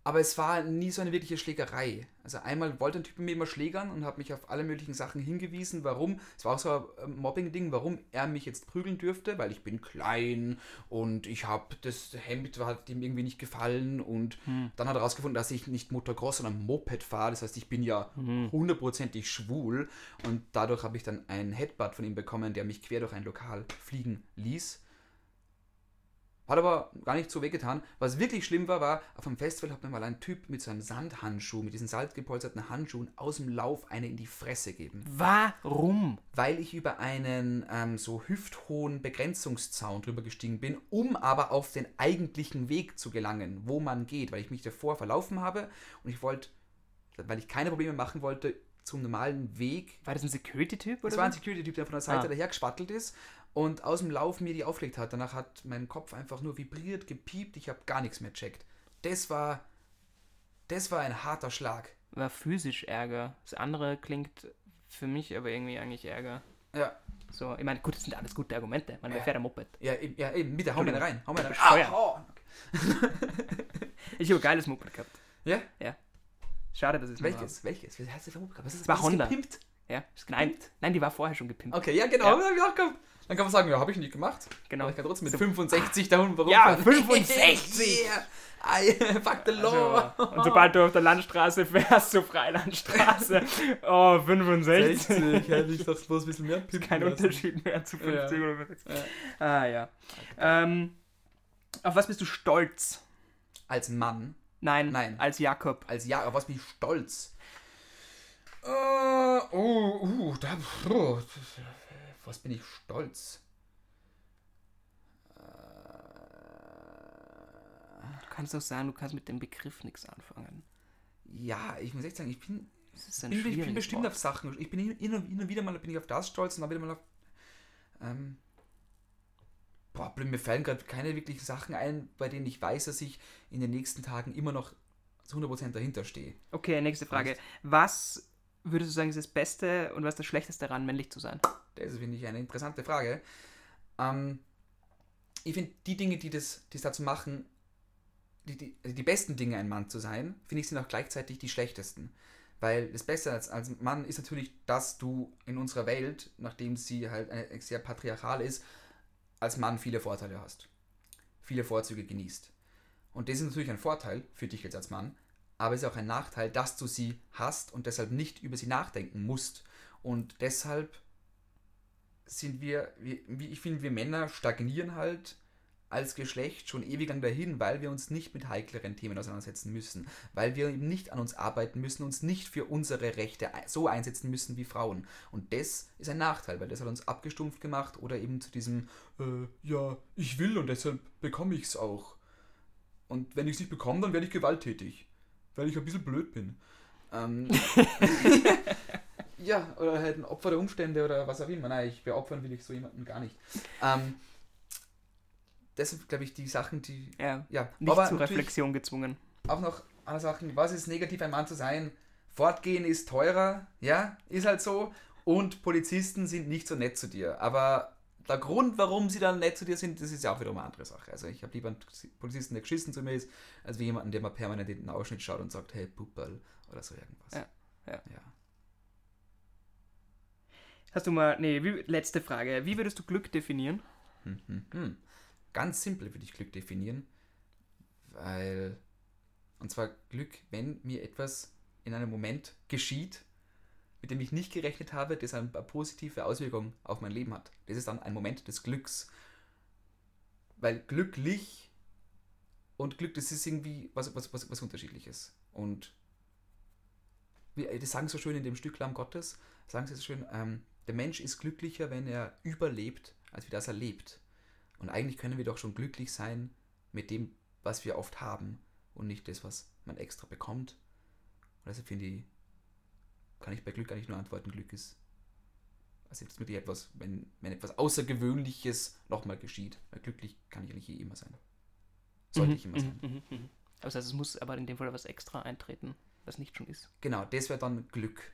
Aber es war nie so eine wirkliche Schlägerei. Also einmal wollte ein Typ mit mir immer schlägern und hat mich auf alle möglichen Sachen hingewiesen, warum. Es war auch so ein Mobbing-Ding, warum er mich jetzt prügeln dürfte, weil ich bin klein und ich habe das Hemd hat ihm irgendwie nicht gefallen und dann hat er herausgefunden, dass ich nicht Motocross, sondern Moped fahre. Das heißt, ich bin ja hundertprozentig schwul und dadurch habe ich dann einen Headbutt von ihm bekommen, der mich quer durch ein Lokal fliegen ließ. Hat aber gar nicht so wehgetan. Was wirklich schlimm war, war, auf einem Festival hat mir mal ein Typ mit so einem Sandhandschuh, mit diesen salzgepolsterten Handschuhen aus dem Lauf eine in die Fresse gegeben. Warum? Weil ich über einen ähm, so hüfthohen Begrenzungszaun drüber gestiegen bin, um aber auf den eigentlichen Weg zu gelangen, wo man geht, weil ich mich davor verlaufen habe und ich wollte, weil ich keine Probleme machen wollte, zum normalen Weg War das ein Security-Typ oder das war ein? Security-Typ, der von der Seite Ah. daher gespattelt ist und aus dem Lauf mir die aufgelegt hat. Danach hat mein Kopf einfach nur vibriert, gepiept, ich habe gar nichts mehr checkt. Das war, das war ein harter Schlag. War physisch Ärger. Das andere klingt für mich aber irgendwie eigentlich Ärger. Ja, So, ich meine, gut, das sind alles gute Argumente. Man, Ja. fährt ein Moped? ja, eben, ja, eben bitte, hau mir rein, hau mir rein. Bescheuert. oh. [laughs] Ich habe ein geiles Moped gehabt. Ja, Schade, dass es nur welches, welches? Was heißt das für ein Was ist Es war Honda. Gepimpt? Ja. Nein, nein, die war vorher schon gepimpt. Okay, ja genau, gehabt. Dann kann man sagen, ja, habe ich nicht gemacht. Genau. Aber ich kann trotzdem mit So- 65 da unten Ja, rumfahren. 65. yeah. I, fuck the law. Also, und sobald du auf der Landstraße fährst, so Freilandstraße, [laughs] oh, 65. 60, hätte ich doch bloß ein bisschen mehr pimpen Kein lassen. Unterschied mehr zu 50 Ja. oder 60. Ah, ja. Ähm, auf was bist du stolz? Als Mann Nein, Nein. als Jakob. als ja, auf was bin ich stolz? Äh, oh, uh, da, oh, was bin ich stolz? Du kannst doch sagen, du kannst mit dem Begriff nichts anfangen. Ja, ich muss echt sagen, ich bin, ist bin, ich bin bestimmt Wort. auf Sachen. Ich bin hin und wieder mal bin ich auf das stolz und dann wieder mal auf. Ähm, boah, blöd, mir fallen gerade keine wirklichen Sachen ein, bei denen ich weiß, dass ich in den nächsten Tagen immer noch zu 100% dahinter stehe. Okay, nächste Frage. Was würdest du sagen, ist das Beste und was ist das Schlechteste daran, männlich zu sein? Das finde ich eine interessante Frage. Ähm, ich finde, die Dinge, die das, die es dazu machen, die, die, die besten Dinge, ein Mann zu sein, finde ich, sind auch gleichzeitig die schlechtesten. Weil das Beste als, als Mann ist natürlich, dass du in unserer Welt, nachdem sie halt sehr patriarchal ist, als Mann viele Vorteile hast. Viele Vorzüge genießt. Und das ist natürlich ein Vorteil für dich jetzt als Mann, aber es ist auch ein Nachteil, dass du sie hast und deshalb nicht über sie nachdenken musst. Und deshalb sind wir, ich finde, wir Männer stagnieren halt als Geschlecht schon ewig lang dahin, weil wir uns nicht mit heikleren Themen auseinandersetzen müssen, weil wir eben nicht an uns arbeiten müssen, uns nicht für unsere Rechte so einsetzen müssen wie Frauen. Und das ist ein Nachteil, weil das hat uns abgestumpft gemacht oder eben zu diesem, äh, ja, ich will und deshalb bekomme ich es auch. Und wenn ich es nicht bekomme, dann werde ich gewalttätig, weil ich ein bisschen blöd bin. Ähm, [laughs] ja, oder halt ein Opfer der Umstände oder was auch immer. Nein, ich beopfern will ich so jemanden gar nicht. Ähm, das sind, glaube ich, die Sachen, die. Ja, ja. nicht aber zur Reflexion gezwungen. Auch noch andere Sachen. Was ist negativ, ein Mann zu sein? Fortgehen ist teurer, ja, ist halt so. Und Polizisten sind nicht so nett zu dir. Aber der Grund, warum sie dann nett zu dir sind, das ist ja auch wiederum eine andere Sache. Also ich habe lieber einen Polizisten, der geschissen zu mir ist, als wie jemanden, der mal permanent in den Ausschnitt schaut und sagt, hey, Puppel oder so irgendwas. Ja, ja. ja. Hast du mal, nee, wie, letzte Frage. Wie würdest du Glück definieren? Hm, hm, hm. Ganz simpel würde ich Glück definieren, weil, und zwar Glück, wenn mir etwas in einem Moment geschieht, mit dem ich nicht gerechnet habe, das eine positive Auswirkung auf mein Leben hat. Das ist dann ein Moment des Glücks. Weil glücklich und Glück, das ist irgendwie was, was, was, was Unterschiedliches. Und das sagen so schön in dem Stück Lamm Gottes, sagen sie so schön, ähm, der Mensch ist glücklicher, wenn er überlebt, als wie das er lebt. Und eigentlich können wir doch schon glücklich sein mit dem, was wir oft haben und nicht das, was man extra bekommt. Und deshalb finde ich, kann ich bei Glück eigentlich nur antworten, Glück ist. Also jetzt wirklich etwas, wenn, wenn etwas Außergewöhnliches nochmal geschieht. Weil glücklich kann ich eigentlich eh immer sein. Sollte mhm, ich immer sein. Mhm, mhm, also es muss aber in dem Fall was extra eintreten, was nicht schon ist. Genau, das wäre dann Glück.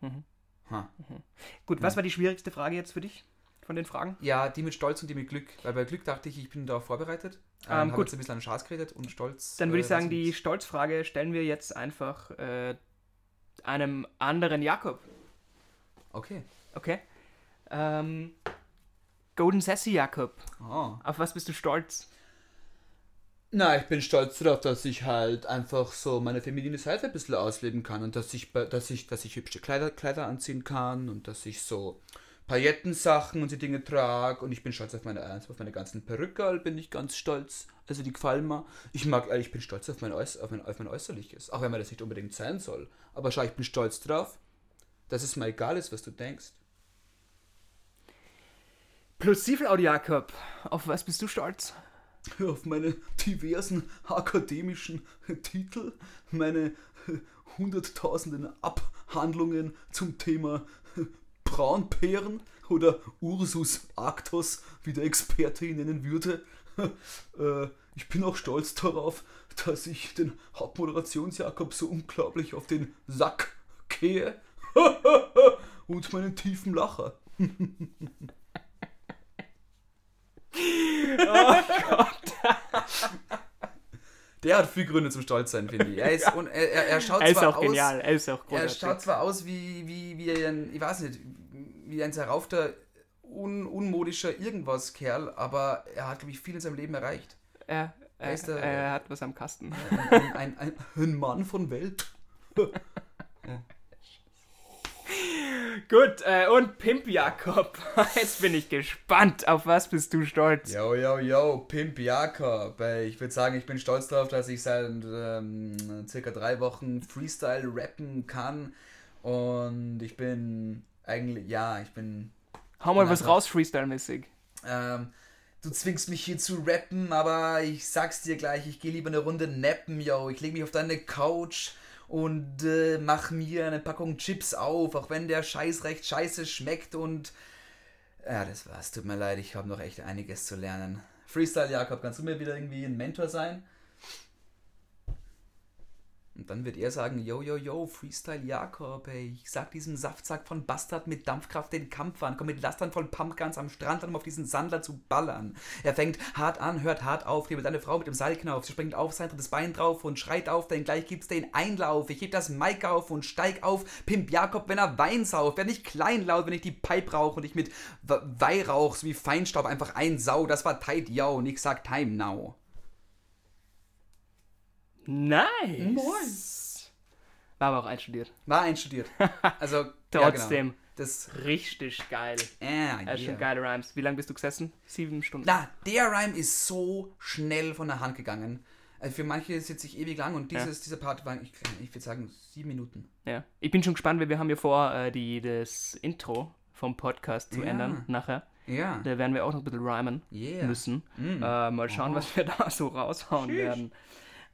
Mhm. Mhm. Gut, was war die schwierigste Frage jetzt für dich von den Fragen? Ja, die mit Stolz und die mit Glück. Weil bei Glück dachte ich, ich bin darauf vorbereitet. Ähm, ähm, gut. jetzt ein bisschen an Schatz geredet und Stolz. Dann würde ich äh, sagen, die Stolzfrage stellen wir jetzt einfach äh, einem anderen Jakob. Okay. Okay. Ähm, Golden Sassy Jakob. Oh. Auf was bist du stolz? Na, ich bin stolz darauf, dass ich halt einfach so meine feminine Seite ein bisschen ausleben kann und dass ich, dass ich, dass ich hübsche Kleider, Kleider anziehen kann und dass ich so Paillettensachen und die Dinge trage und ich bin stolz auf meine, auf meine ganzen Perücke, bin ich ganz stolz. Also die gefallen mir. Ich mag, äh, ich bin stolz auf mein, Äuß, auf, mein, auf mein Äußerliches, auch wenn man das nicht unbedingt sein soll. Aber schau, ich bin stolz drauf, dass es mir egal ist, was du denkst. Plus Siefelaudio Jakob, auf was bist du stolz? auf meine diversen akademischen [laughs] Titel, meine [laughs] hunderttausenden Abhandlungen zum Thema Braunbären oder Ursus arctos, wie der Experte ihn nennen würde. [laughs] Äh, ich bin auch stolz darauf, dass ich den Hauptmoderationsjakob so unglaublich auf den Sack gehe [laughs] und meinen tiefen Lacher. [laughs] oh Gott. Der hat viel Gründe zum Stolz sein, finde ich. Er ist, und er, er, schaut er ist zwar auch aus, genial. Er ist auch Er schaut zwar aus wie, wie, wie ein, ich weiß nicht, wie ein zerraufter, un, unmodischer irgendwas Kerl, aber er hat, glaube ich, viel in seinem Leben erreicht. Er, er, der, er hat was am Kasten. Ein, ein, ein, ein Mann von Welt. ja. [laughs] Gut, äh, und Pimp Jakob. [laughs] Jetzt bin ich gespannt. Auf was bist du stolz? Yo, yo, yo, Pimp Jakob. Ich würde sagen, ich bin stolz darauf, dass ich seit ähm, circa drei Wochen Freestyle rappen kann. Und ich bin eigentlich, ja, ich bin. Hau mal was raus, Freestyle-mäßig. Ähm, du zwingst mich hier zu rappen, aber ich sag's dir gleich, ich gehe lieber eine Runde nappen, yo. Ich leg mich auf deine Couch und äh, mach mir eine Packung Chips auf, auch wenn der Scheiß recht scheiße schmeckt und ja, das war's. Tut mir leid, ich habe noch echt einiges zu lernen. Freestyle Jakob, kannst du mir wieder irgendwie ein Mentor sein? Und dann wird er sagen, yo, yo, yo, Freestyle Jakob, ey, ich sag diesem Saftsack von Bastard mit Dampfkraft den Kampf an, komm mit Lastern von Pumpguns am Strand an, um auf diesen Sandler zu ballern. Er fängt hart an, hört hart auf, hebelt eine Frau mit dem Seilknauf, sie springt auf sein drittes Bein drauf und schreit auf, denn gleich gibt's den Einlauf. Ich heb das Mic auf und steig auf, Pimp Jakob, wenn er Wein sauft, werd nicht kleinlaut, wenn ich die Pipe rauche und ich mit Weihrauch sowie Feinstaub einfach einsau. Das war tight, yo, und ich sag time now. Nice. War aber auch einstudiert. War einstudiert. [laughs] Also, Trotzdem. Ja, genau. Das, Richtig geil. ist yeah. schon geile Rhymes. Wie lange bist du gesessen? Sieben Stunden. Na, der Rhyme ist so schnell von der Hand gegangen. Also für manche sitze ich ewig lang und dieses, dieser Part war, ich, ich würde sagen, sieben Minuten. Ja. Ich bin schon gespannt, weil wir haben ja vor, äh, die, das Intro vom Podcast zu Ja. ändern nachher. Ja. Da werden wir auch noch ein bisschen rhymen Yeah. müssen. Mm. Äh, mal schauen, was wir [laughs] da so raushauen werden.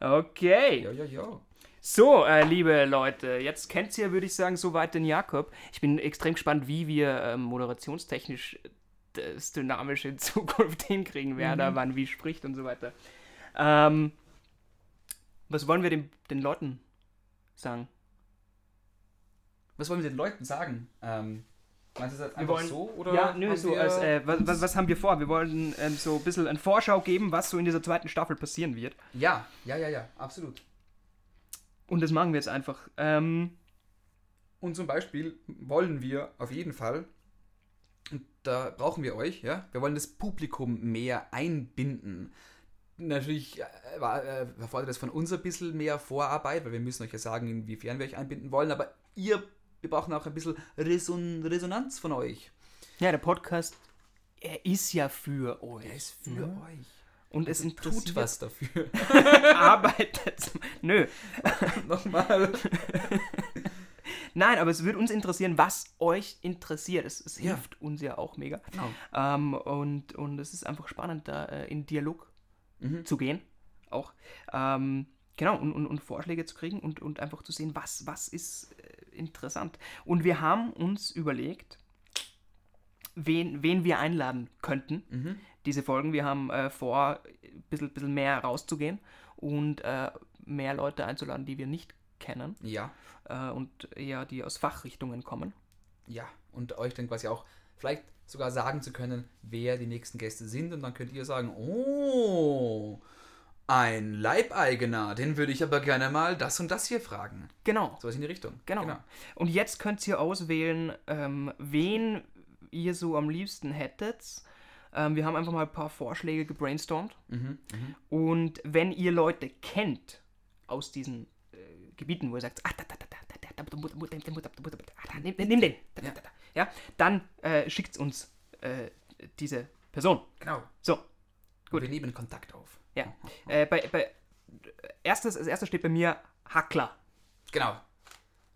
Okay. Ja, ja, ja. So, äh, liebe Leute, jetzt kennt ihr, würde ich sagen, soweit den Jakob. Ich bin extrem gespannt, wie wir ähm, moderationstechnisch das dynamisch in Zukunft [laughs] hinkriegen, wer da wann wie spricht und so weiter. Ähm, was wollen wir den, den Leuten sagen? Was wollen wir den Leuten sagen? Ähm, meinst du das einfach wollen- so? Oder ja, nö, so als, äh, was, was, haben wir vor? Wir wollen ähm, so ein bisschen eine Vorschau geben, was so in dieser zweiten Staffel passieren wird. Ja, ja, ja, ja, absolut. Und das machen wir jetzt einfach. Ähm, Und zum Beispiel wollen wir auf jeden Fall, und da brauchen wir euch, ja, wir wollen das Publikum mehr einbinden. Natürlich äh, äh, erfordert das von uns ein bisschen mehr Vorarbeit, weil wir müssen euch ja sagen, inwiefern wir euch einbinden wollen, aber ihr, wir brauchen auch ein bisschen Reson Resonanz von euch. ja, der Podcast, er ist ja für euch. Er ist für euch. Und es Tut interessiert was dafür. [laughs] arbeitet. Nö. [laughs] Nochmal. [laughs] Nein, aber es würde uns interessieren, was euch interessiert. Es, es Ja. hilft uns ja auch mega. Genau. Ähm, und, und es ist einfach spannend, da äh, in Dialog Mhm. zu gehen. Auch. Ähm, genau, und, und, und Vorschläge zu kriegen und, und einfach zu sehen, was, was ist äh, interessant. Und wir haben uns überlegt, wen, wen wir einladen könnten, Mhm. diese Folgen. Wir haben äh, vor, ein bisschen, bisschen mehr rauszugehen und äh, mehr Leute einzuladen, die wir nicht kennen Ja, äh, und eher die aus Fachrichtungen kommen. ja. Und euch dann quasi auch vielleicht sogar sagen zu können, wer die nächsten Gäste sind. Und dann könnt ihr sagen, oh, ein Leibeigener, den würde ich aber gerne mal das und das hier fragen. Genau, So was in die Richtung. genau. Und jetzt könnt ihr auswählen, ähm, wen ihr so am liebsten hättet. Ähm, wir haben einfach mal ein paar Vorschläge gebrainstormt. Mhm. Mhm. Und wenn ihr Leute kennt aus diesen äh, Gebieten, wo ihr sagt, ah, da, da, da, ah, nimm, nimm den, ja, dann äh, schickt uns äh, diese Person. Genau. So, Gut. Wir nehmen Kontakt auf. Ja. Äh, bei, bei, erstes, als erstes steht bei mir Hackler. Genau.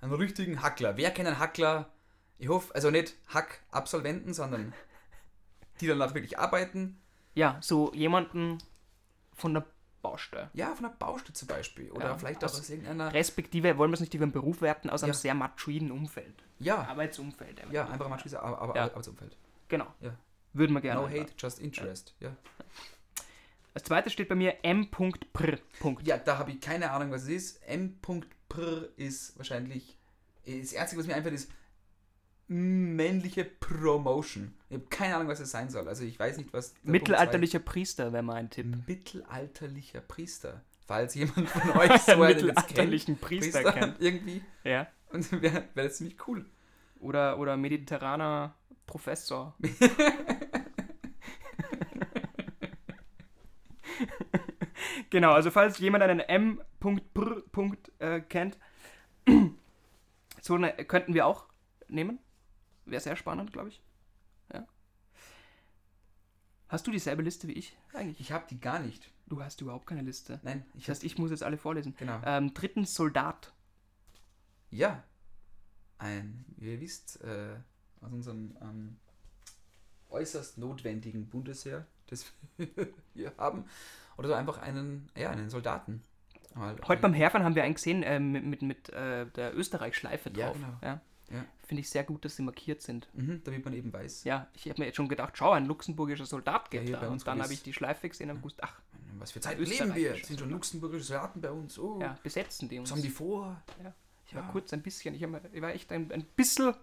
Einen richtigen Hackler. Wer kennt einen Hackler? Ich hoffe, also nicht Hack-Absolventen, sondern die danach wirklich arbeiten. Ja, so jemanden von der Baustelle. Ja, von der Baustelle zum Beispiel. Oder Ja, vielleicht auch aus- irgendeiner. Respektive, wollen wir es nicht über einen Beruf werten, aus einem Ja. sehr machoiden Umfeld. Ja, Arbeitsumfeld. einfach. ja, einfach mal schließen, aber, aber Ja. Arbeitsumfeld. Genau. Ja. Würden wir gerne. No hate, just interest. Ja. Als zweites steht bei mir m.pr. Ja, da habe ich keine Ahnung, was es ist. M.pr ist wahrscheinlich. Das Einzige, was mir einfällt, ist männliche Promotion. Ich habe keine Ahnung, was es sein soll. Also ich weiß nicht, was. Mittelalterlicher Priester wäre mein Tipp. Mittelalterlicher Priester. Falls jemand von [laughs] euch so einen Mittelalterlichen Priester kennt. irgendwie. Ja. Und wäre wär das ziemlich cool. Oder, oder mediterraner Professor. [laughs] genau, also falls jemand einen m.pr. Äh, kennt, [clears throat] so eine könnten wir auch nehmen. Wäre sehr spannend, glaube ich. Ja. Hast du dieselbe Liste wie ich eigentlich? Ich habe die gar nicht. Du hast überhaupt keine Liste. Nein, ich Das heißt, ich muss jetzt alle vorlesen. Genau. Ähm, drittens Soldat. Ja. Ein, wie ihr wisst, äh, aus unserem ähm, äußerst notwendigen Bundesheer, das [laughs] wir haben. Oder so einfach einen, ja, einen Soldaten. Mal, Heute beim Herfahren haben wir einen gesehen äh, mit, mit, mit äh, der Österreich-Schleife Ja, drauf. genau. Ja. Ja. Finde ich sehr gut, dass sie markiert sind. Mhm, damit man eben weiß. Ja, ich habe mir jetzt schon gedacht, schau, ein luxemburgischer Soldat geht Ja, da. bei uns Und dann hab habe ich die Schleife gesehen und gewusst, ach, was für Zeit leben wir? Sind schon luxemburgische Soldaten bei uns? Oh, Ja, besetzen die uns. was haben die vor? ich war Ja. kurz ein bisschen, ich, hab, ich war echt ein, ein bisschen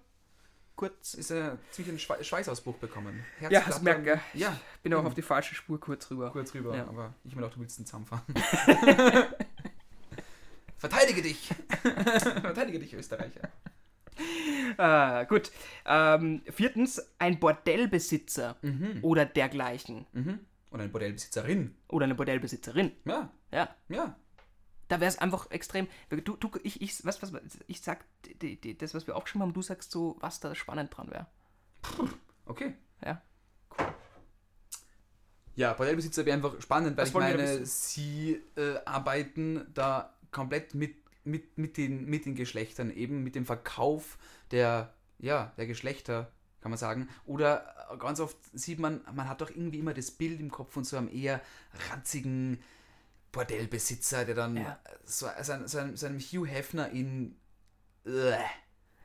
kurz. Ist er ziemlich einen Schwe Schweißausbruch bekommen. Ja, hast Herzklappern. gemerkt, Ja, Bin auch Mhm. auf die falsche Spur kurz rüber. kurz rüber, Ja. aber ich will auch, du willst einen Zaun fahren. [laughs] Verteidige dich! [laughs] Verteidige dich, Österreicher. [laughs] Ah, gut. Ähm, viertens, ein Bordellbesitzer Mhm. oder dergleichen. Mhm. Und eine Bordellbesitzerin. Oder eine Bordellbesitzerin. Ja, Ja. ja. Da wäre es einfach extrem. Du, du, ich, ich, was, was, ich sag die, die, das, was wir auch schon haben, du sagst so, was da spannend dran wäre. Okay. Ja. Ja, Bordellbesitzer wäre einfach spannend, weil Was ich meine, sie äh, arbeiten da komplett mit, mit, mit, den, mit den Geschlechtern, eben mit dem Verkauf der, ja, der Geschlechter, kann man sagen. Oder äh, ganz oft sieht man, man hat doch irgendwie immer das Bild im Kopf von so einem eher ranzigen Bordellbesitzer, der dann Ja. so, so, ein- so, einem- so einem Hugh Hefner in, äh,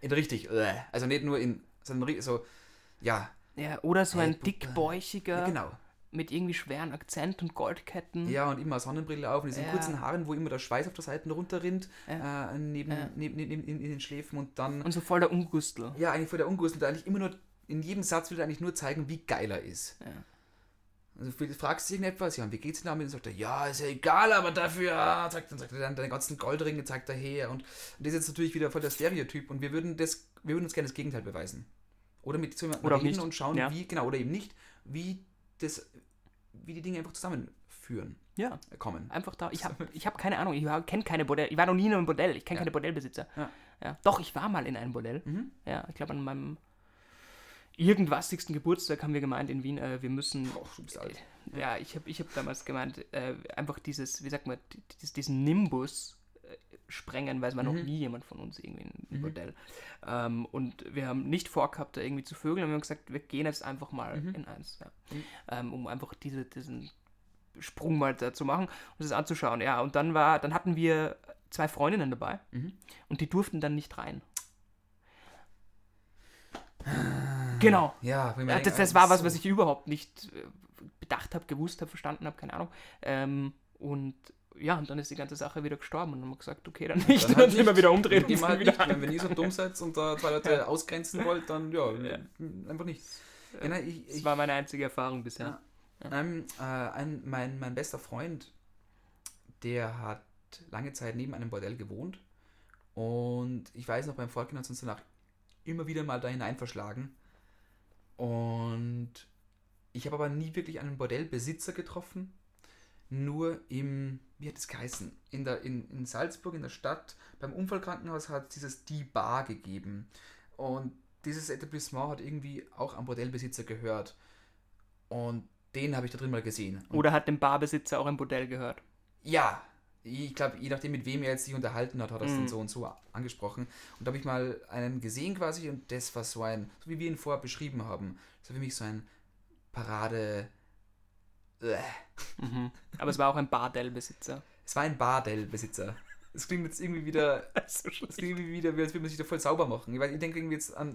in richtig, äh, also nicht nur in so, einem ri- so ja, Ja, oder so ein dickbäuchiger ja, genau. mit irgendwie schweren Akzent und Goldketten. Ja, und immer Sonnenbrille auf und diesen Ja. kurzen Haaren, wo immer der Schweiß auf der Seite runterrinnt, Ja. äh, neben, Ja. neben, neben, in, in den Schläfen und dann, Und so voll der Ungustel. ja, eigentlich vor der Unguss und der eigentlich immer nur, in jedem Satz will er eigentlich nur zeigen, wie geil er ist. Ja. Also du fragst dich irgendetwas, ja, und wie geht's denn damit? Und sagt er, ja, ist ja egal, aber dafür, ah, sagt, dann sagt er dann deine ganzen Goldringe, zeigt er her. Und, und das ist jetzt natürlich wieder voll der Stereotyp und wir würden das, wir würden uns gerne das Gegenteil beweisen. Oder mit so jemandem reden nicht. und schauen, Ja. wie, genau, oder eben nicht, wie das, wie die Dinge einfach zusammenführen, Ja, äh, kommen. einfach da. Ich habe [laughs] ich hab keine Ahnung, ich kenne keine Bordell. Ich war noch nie in einem Bordell, ich kenne Ja. keine Bordellbesitzer. Ja. Ja. Doch, ich war mal in einem Bordell. Mhm. Ja, ich glaube an meinem irgendwasigsten Geburtstag haben wir gemeint in Wien, äh, wir müssen. Oh, du bist alt. Ja, ich habe ich hab damals gemeint, äh, einfach dieses, wie sagt man, di- dies, diesen Nimbus äh, sprengen, weil es war noch Mhm. nie jemand von uns irgendwie in ein Mhm. Bordell. Ähm, und wir haben nicht vorgehabt, da irgendwie zu vögeln, wir haben gesagt, wir gehen jetzt einfach mal Mhm. in eins, ja. Mhm. ähm, um einfach diese, diesen Sprung mal da zu machen und das anzuschauen. Ja, und dann war, dann hatten wir zwei Freundinnen dabei Mhm. und die durften dann nicht rein. Genau. Ja, Ja, das, das ah, war was, was ich überhaupt nicht äh, bedacht habe, gewusst habe, verstanden habe, keine Ahnung. Ähm, und ja, und dann ist die ganze Sache wieder gestorben und dann haben wir gesagt, okay, dann [laughs] nicht. Dann Dann, nicht. wieder umdrehen und halt wieder nicht. Wenn, ihr so dumm seid und da zwei Leute [laughs] ausgrenzen wollt, dann ja, Ja. einfach nicht. Ja, nein, ich, Das ich, war meine einzige Erfahrung bisher. ähm, äh, ein, mein, mein bester Freund, der hat lange Zeit neben einem Bordell gewohnt und ich weiß noch, beim Vorgehen hat uns danach immer wieder mal da hinein verschlagen und ich habe aber nie wirklich einen Bordellbesitzer getroffen, nur im, wie hat es geheißen, in, der, in, in Salzburg, in der Stadt, beim Unfallkrankenhaus hat es dieses Die Bar gegeben. Und dieses Etablissement hat irgendwie auch am Bordellbesitzer gehört. Und den habe ich da drin mal gesehen. Und Oder hat dem Barbesitzer auch ein Bordell gehört? ja, ich glaube, je nachdem, mit wem er jetzt sich unterhalten hat, hat er es dann Mhm. so und so angesprochen. Und da habe ich mal einen gesehen quasi und das war so ein, so wie wir ihn vorher beschrieben haben, das war für mich so ein Parade. Mhm. Aber es war auch ein Bardellbesitzer. Es war ein Bardellbesitzer. Das klingt jetzt irgendwie wieder, [laughs] so das klingt irgendwie wieder, wie als würde man sich da voll sauber machen. Ich, weiß, ich denke irgendwie jetzt an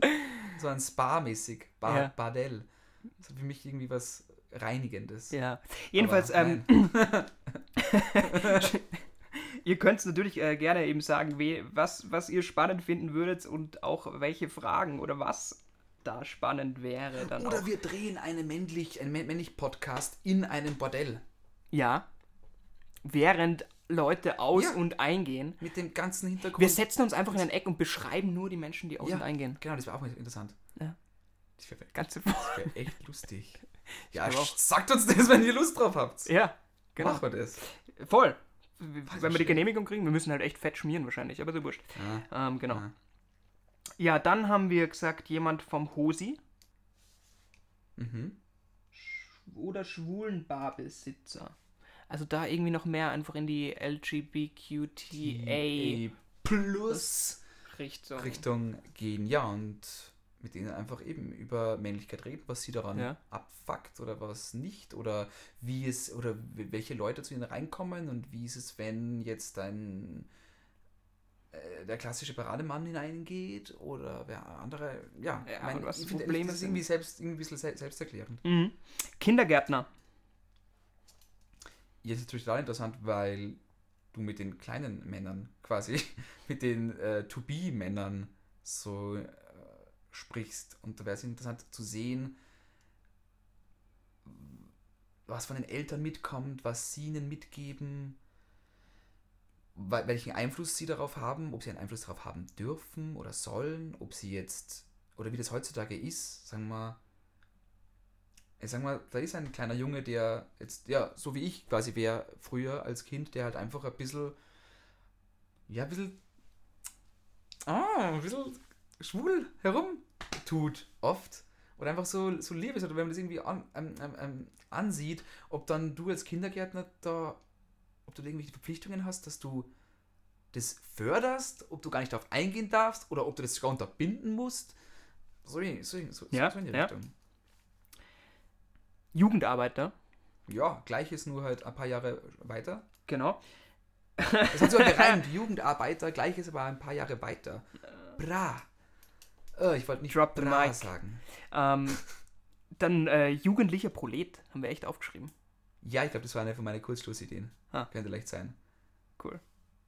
so ein Spa-mäßig. Bar, Ja. Bardell. Das hat für mich irgendwie was Reinigendes. Ja. Jedenfalls, Aber ähm, [laughs] ihr könnt natürlich äh, gerne eben sagen, we, was, was ihr spannend finden würdet und auch welche Fragen oder was da spannend wäre. Dann Oder auch. wir drehen eine männlich, einen männlich Podcast in einem Bordell. Ja. Während Leute aus- Ja. und eingehen. Mit dem ganzen Hintergrund. Wir setzen uns einfach in ein Eck und beschreiben nur die Menschen, die aus- Ja. und eingehen. Genau, das wäre auch interessant. Ja. Das wäre wär echt lustig. Ja, sagt uns das, wenn ihr Lust drauf habt. Ja, genau. Machen wir das. Voll. Wenn wir die. Genehmigung kriegen, wir müssen halt echt fett schmieren wahrscheinlich, aber so wurscht. Ja. Ähm, genau. Ja. Ja, dann haben wir gesagt, jemand vom Hosi Mhm. oder schwulen Barbesitzer. Also da irgendwie noch mehr einfach in die LGBTQTA Plus Richtung. Richtung gehen, ja, und mit denen einfach eben über Männlichkeit reden, was sie daran Ja. abfuckt oder was nicht, oder wie es, oder welche Leute zu ihnen reinkommen und wie ist es, wenn jetzt ein äh, der klassische Parademann hineingeht oder wer andere, ja, Ja, und was ich finde, das ist irgendwie selbst irgendwie ein bisschen se- selbsterklärend. Mhm. Kindergärtner. Jetzt ist natürlich total interessant, weil du mit den kleinen Männern quasi, [laughs] mit den äh, To-Be-Männern so sprichst. Und da wäre es interessant zu sehen, was von den Eltern mitkommt, was sie ihnen mitgeben, wel- welchen Einfluss sie darauf haben, ob sie einen Einfluss darauf haben dürfen oder sollen, ob sie jetzt, oder wie das heutzutage ist, sagen wir ich sag mal, da ist ein kleiner Junge, der jetzt, ja, so wie ich quasi wäre früher als Kind, der halt einfach ein bisschen, ja, ein bisschen, ah, ein bisschen schwul herum tut, oft. Oder einfach so, so lieb ist, oder wenn man das irgendwie an, ähm, ähm, ähm, ansieht, ob dann du als Kindergärtner da, ob du da irgendwelche Verpflichtungen hast, dass du das förderst, ob du gar nicht darauf eingehen darfst, oder ob du das sogar unterbinden musst. So, so, so, Ja, so in die ja. Richtung. Jugendarbeiter, Ja, gleiches nur halt ein paar Jahre weiter. genau. Das hat so gereimt, [laughs] Jugendarbeiter, gleiches aber ein paar Jahre weiter. Bra. Oh, ich wollte nicht Drop the bra mic. sagen. Ähm, dann äh, jugendlicher Prolet, haben wir echt aufgeschrieben. Ja, ich glaube, das war eine von meinen Kurzschlussideen. Ah. Könnte leicht sein. Cool.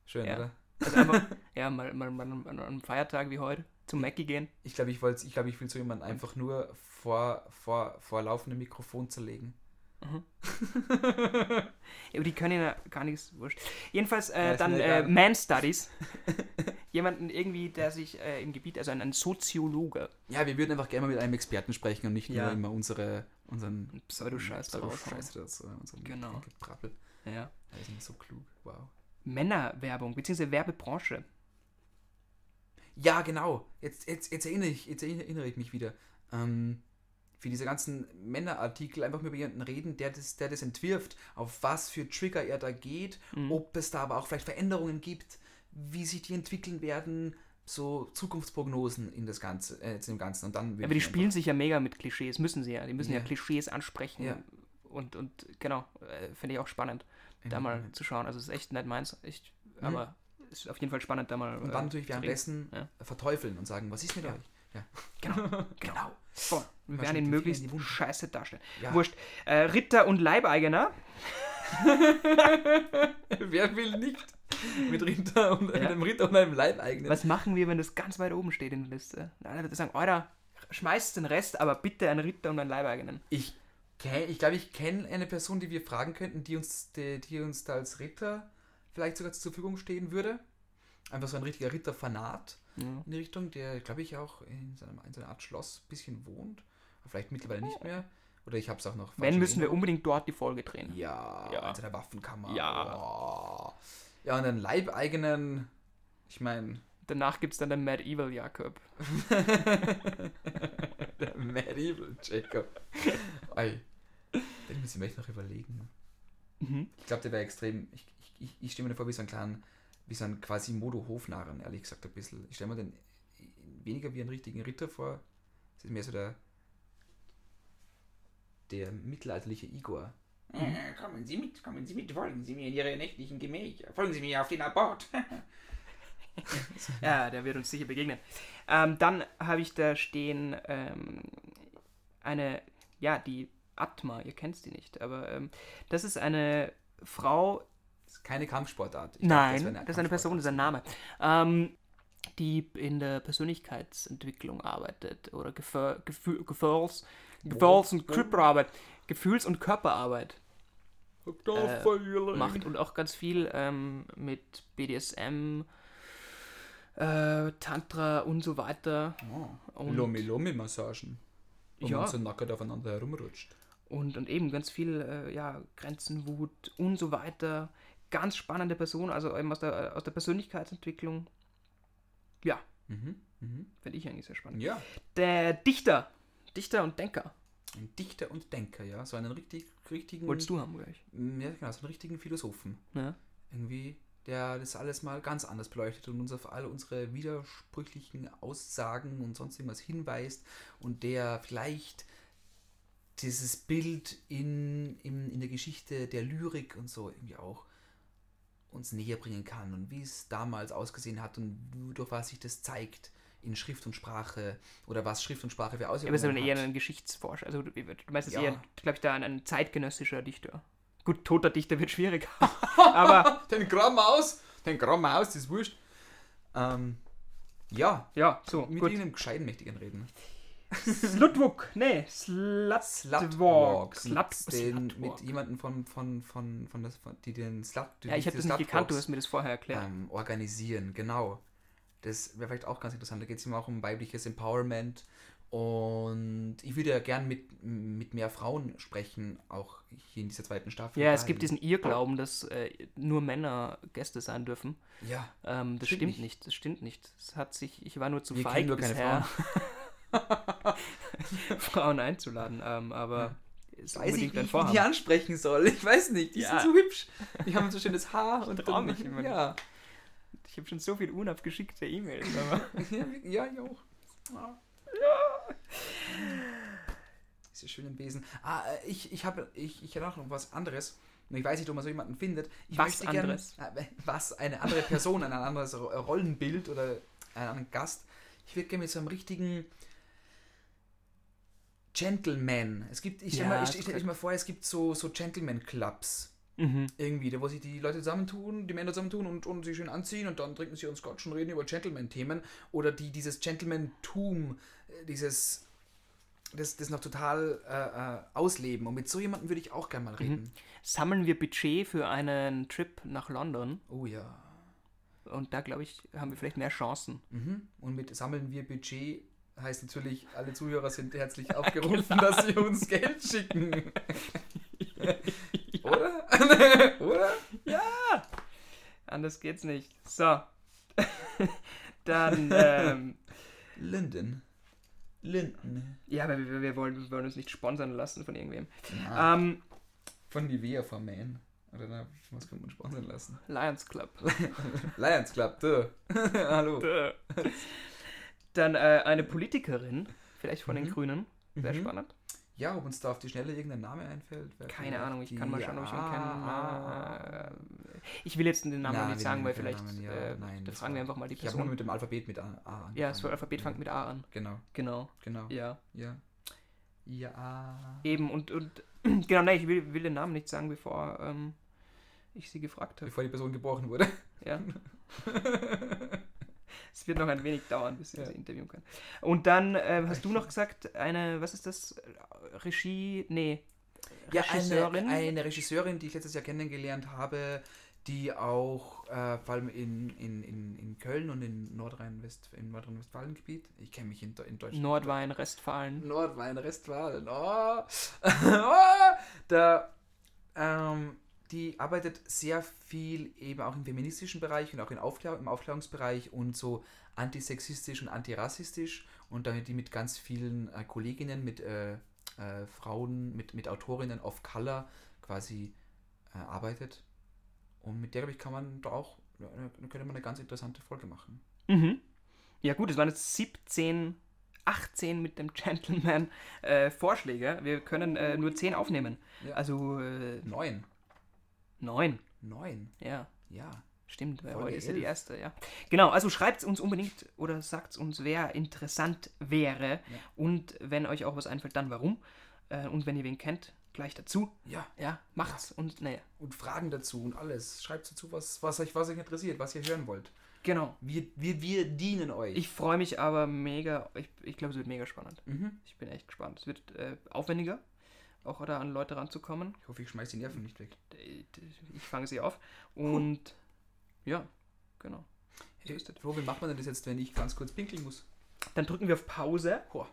Schön, Ja. oder? Also einfach, [laughs] ja, mal, mal, mal an einem Feiertag wie heute zum Mackie gehen. Ich glaube, ich wollte, ich glaube, ich will so jemanden einfach nur vor, vor, vor laufendem Mikrofon zerlegen. [laughs] Ja, aber die können ja gar nichts wurscht. Jedenfalls Ja, äh, ist dann äh. Man Studies. [laughs] Jemanden irgendwie, der sich äh, im Gebiet, also ein, ein Soziologe, Ja, wir würden einfach gerne mal mit einem Experten sprechen und nicht Ja. nur immer unsere, unseren Pseudoscheiß da. Pseudo-Scheiß dazu, Genau. Geprappel. Ja. Die sind so klug. Wow. Männerwerbung, beziehungsweise Werbebranche. Ja, genau. Jetzt, jetzt, jetzt, erinnere, ich, jetzt erinnere ich mich wieder. Ähm, für diese ganzen Männerartikel einfach mal über jemanden reden, der das, der das entwirft, auf was für Trigger er da geht, Mhm. ob es da aber auch vielleicht Veränderungen gibt, wie sich die entwickeln werden, so Zukunftsprognosen in das Ganze, äh, zu dem Ganzen. Und dann Aber die spielen sich ja mega mit Klischees, müssen sie ja. Die müssen ja, Ja. Klischees ansprechen. Ja. Und, und genau, äh, finde ich auch spannend, da einfach- mal zu schauen. Also es ist echt nicht meins, echt, Mhm. aber es ist auf jeden Fall spannend, da mal. Und äh, dann natürlich zu reden. währenddessen Ja. verteufeln und sagen, was ist mit euch? Ja. [laughs] Genau, Genau. Voll. Wir werden ihn möglichst scheiße darstellen. Ja. Wurscht. Äh, Ritter und Leibeigener. [laughs] Wer will nicht mit Ritter und Ja. einem Ritter und einem Leibeigenen? Was machen wir, wenn das ganz weit oben steht in der Liste? Na, Dann wird er sagen, Alter, schmeißt den Rest, aber bitte einen Ritter und einen Leibeigenen. Ich kenn- ich glaube, ich kenne eine Person, die wir fragen könnten, die uns, die, die uns da als Ritter vielleicht sogar zur Verfügung stehen würde. Einfach so ein richtiger Ritterfanat Ja. in die Richtung, der, glaube ich, auch in, seinem, in seiner Art Schloss ein bisschen wohnt. Aber vielleicht mittlerweile nicht mehr. Oder ich habe es auch noch. Wenn, müssen wir unbedingt dort die Folge drehen. Ja, Ja. in seiner Waffenkammer. Ja. Oh. Ja, und einen Leibeigenen. Ich meine, Danach gibt es dann den Mad Evil Jakob. [laughs] der Medieval Jacob. Ey, den muss ich mir echt noch überlegen. Mhm. Ich glaube, der wäre extrem. Ich, ich, ich, stelle mir vor wie so einen kleinen, wie so ein quasi Modo-Hofnarren, ehrlich gesagt, ein bisschen. Ich stelle mir den weniger wie einen richtigen Ritter vor. Es ist mehr so der. der mittelalterliche Igor. Äh, Kommen Sie mit, kommen Sie mit, folgen Sie mir in Ihre nächtlichen Gemächer. Folgen Sie mir auf den Abort. [laughs] Ja, der wird uns sicher begegnen. Ähm, dann habe ich da stehen ähm, eine, ja, die Atma, ihr kennt sie nicht, aber ähm, das ist eine Frau, ist keine Kampfsportart. Ich dachte, nein, wäre das ist eine Person, das ist ein Name, ähm, die in der Persönlichkeitsentwicklung arbeitet oder Gefühl, Gefühl, Gefühls, Gefühls- und Körperarbeit, Gefühls- und Körperarbeit äh, macht und auch ganz viel ähm, mit BDSM, äh, Tantra und so weiter. Und- Lomi-Lomi-Massagen. Wo Ja. man so nackert aufeinander herumrutscht. Und, und eben ganz viel, äh, ja, Grenzenwut und so weiter. Ganz spannende Person, also eben aus der, aus der Persönlichkeitsentwicklung. Ja, Mhm. Mhm. finde ich eigentlich sehr spannend. Ja. Der Dichter. Dichter und Denker. Ein Dichter und Denker, ja. So einen richtig, richtigen. Wolltest du haben gleich. Ja, genau, so einen richtigen Philosophen. Ja. Irgendwie, der das alles mal ganz anders beleuchtet und uns auf all unsere widersprüchlichen Aussagen und sonst irgendwas hinweist und der vielleicht dieses Bild in, in, in der Geschichte der Lyrik und so irgendwie auch uns näher bringen kann und wie es damals ausgesehen hat und durch was sich das zeigt in Schrift und Sprache oder was Schrift und Sprache für Aber es ist Auswirkungen aber eher hat. ein Geschichtsforscher. Also du du meinst es Ja. eher, glaube ich, da ein, ein zeitgenössischer Dichter. Gut, toter Dichter wird schwierig. [laughs] Aber [laughs] Den Gramm aus! Den Gramm aus, das ist wurscht. Ähm, ja, ja, so, mit gut. irgendeinem gescheiten Mächtigen reden. Slutwalk, nee, Slutwalk. Slutwalk. Slut, Mit, den, Slutwalk. mit jemandem von, von, von, von, das, von die den Slut, Ja, ich habe das nicht gekannt, du hast mir das vorher erklärt. ähm, organisieren, genau. Das wäre vielleicht auch ganz interessant. Da geht es immer auch um weibliches Empowerment. Und ich würde ja gern mit, mit mehr Frauen sprechen, auch hier in dieser zweiten Staffel. Ja, es gibt diesen Irrglauben, dass äh, nur Männer Gäste sein dürfen. Ja, Ähm, das Stimmt stimmt nicht. nicht. Das stimmt nicht. Es hat sich, ich war nur zu Wir feig nur keine bisher, [laughs] [laughs] Frauen einzuladen. Ähm, aber ist weiß ich, unbedingt wie ein ich Vorhaben. die ansprechen soll. Ich weiß nicht, die Ja. sind so hübsch. Die haben so schönes Haar und trau dann, mich immer ja. Ich habe schon so viel unabgeschickte E-Mails. [laughs] Ja, ja, ich auch. Ja. Diese schönen Besen. Ah, äh, ich, ich habe ich, ich noch was anderes. Und Ich weiß nicht, ob man so jemanden findet. Ich Was möchte gern- anderes? äh, was? Eine andere Person, ein anderes Ro- Rollenbild oder einen anderen Gast. Ich würde gerne mit so einem richtigen Gentleman. Es gibt, ich stelle Ja, ich, das ich vor, es gibt so, so Gentleman-Clubs mhm. irgendwie, da wo sich die Leute zusammentun, die Männer zusammentun und, und sich schön anziehen und dann trinken sie ihren Scotch und reden über Gentleman-Themen oder die dieses Gentleman-Tum, äh, dieses das, das noch total äh, äh, ausleben und mit so jemandem würde ich auch gerne mal reden. sammeln wir Budget für einen Trip nach London. Oh ja. Und da, glaube ich, haben wir vielleicht mehr Chancen. Mhm. Und mit sammeln wir Budget heißt natürlich, alle Zuhörer sind herzlich [laughs] aufgerufen, dass sie uns Geld schicken. [laughs] Oder? [laughs] Oder? Anders geht's nicht. So. Dann, ähm, Linden. Linden. ja, aber wir, wir, wollen, wir wollen uns nicht sponsern lassen von irgendwem. Ähm, Von Nivea vom Man. Oder na, was könnte man sponsern lassen? Lions Club. Lions Club, duh. Hallo. Dann äh, eine Politikerin, vielleicht von den Mhm. Grünen. Wäre Mhm. spannend. Ja, ob uns da auf die Schnelle irgendein Name einfällt. Keine Ahnung, ich kann mal schauen, ob ich ihn Ah, kenne. Äh, ich will jetzt den Namen Na, nicht sagen, weil vielleicht Namen, ja, äh, nein, da das fragen wir einfach mal die Ich habe Person. mit dem Alphabet mit A, A angefangen. Ja, das Alphabet fängt mit A an. Genau, Genau. genau. Ja. Ja. Ja. Eben, und, und [clears throat] genau, nein, ich will, will den Namen nicht sagen, bevor ähm, ich sie gefragt habe. Bevor die Person geboren wurde. Ja. [laughs] es wird noch ein wenig dauern, bis wir Ja. sie interviewen können. Und dann äh, hast du noch gesagt, eine, was ist das? Regie, nee. Ja, Regisseurin? eine, eine Regisseurin, die ich letztes Jahr kennengelernt habe, die auch äh, vor allem in, in, in, in Köln und in Nordrhein-West im Nordrhein-Westfalen-Gebiet, ich kenne mich in, in Deutschland. Nordrhein-Restfalen. Nordrhein-Westfalen. Oh. [laughs] oh. Da, ähm, die arbeitet sehr viel eben auch im feministischen Bereich und auch in Aufklär im Aufklärungsbereich und so antisexistisch und antirassistisch und damit die mit ganz vielen äh, Kolleginnen, mit äh, äh, Frauen, mit, mit Autorinnen of Color quasi äh, arbeitet. Und mit der, glaube ich, kann man da auch, könnte man eine ganz interessante Folge machen. Mhm. Ja gut, es waren jetzt 17, 18 mit dem Gentleman äh, Vorschläge. Wir können äh, nur 10 aufnehmen. Ja. Also äh, Neun. 9. Neun. Ja, Ja. stimmt, weil Folge heute ist ja die 11. erste, ja. Genau, also schreibt uns unbedingt oder sagt uns, wer interessant wäre. Und wenn euch auch was einfällt, dann warum. Äh, und wenn ihr wen kennt, gleich dazu. Ja. Ja, macht's und naja. und Fragen dazu und alles. Schreibt dazu, was, was, euch, was euch interessiert, was ihr hören wollt. Genau. Wir, wir, wir dienen euch. Ich freue mich aber mega, ich, ich glaube, es wird mega spannend. mhm. Ich bin echt gespannt. Es wird äh, aufwendiger, auch da an Leute ranzukommen. ich hoffe, ich schmeiß die Nerven nicht weg. Ich fange sie auf. Und ja, genau. Das. Flo, wie macht man denn das jetzt, wenn ich ganz kurz pinkeln muss? Dann drücken wir auf Pause. Boah,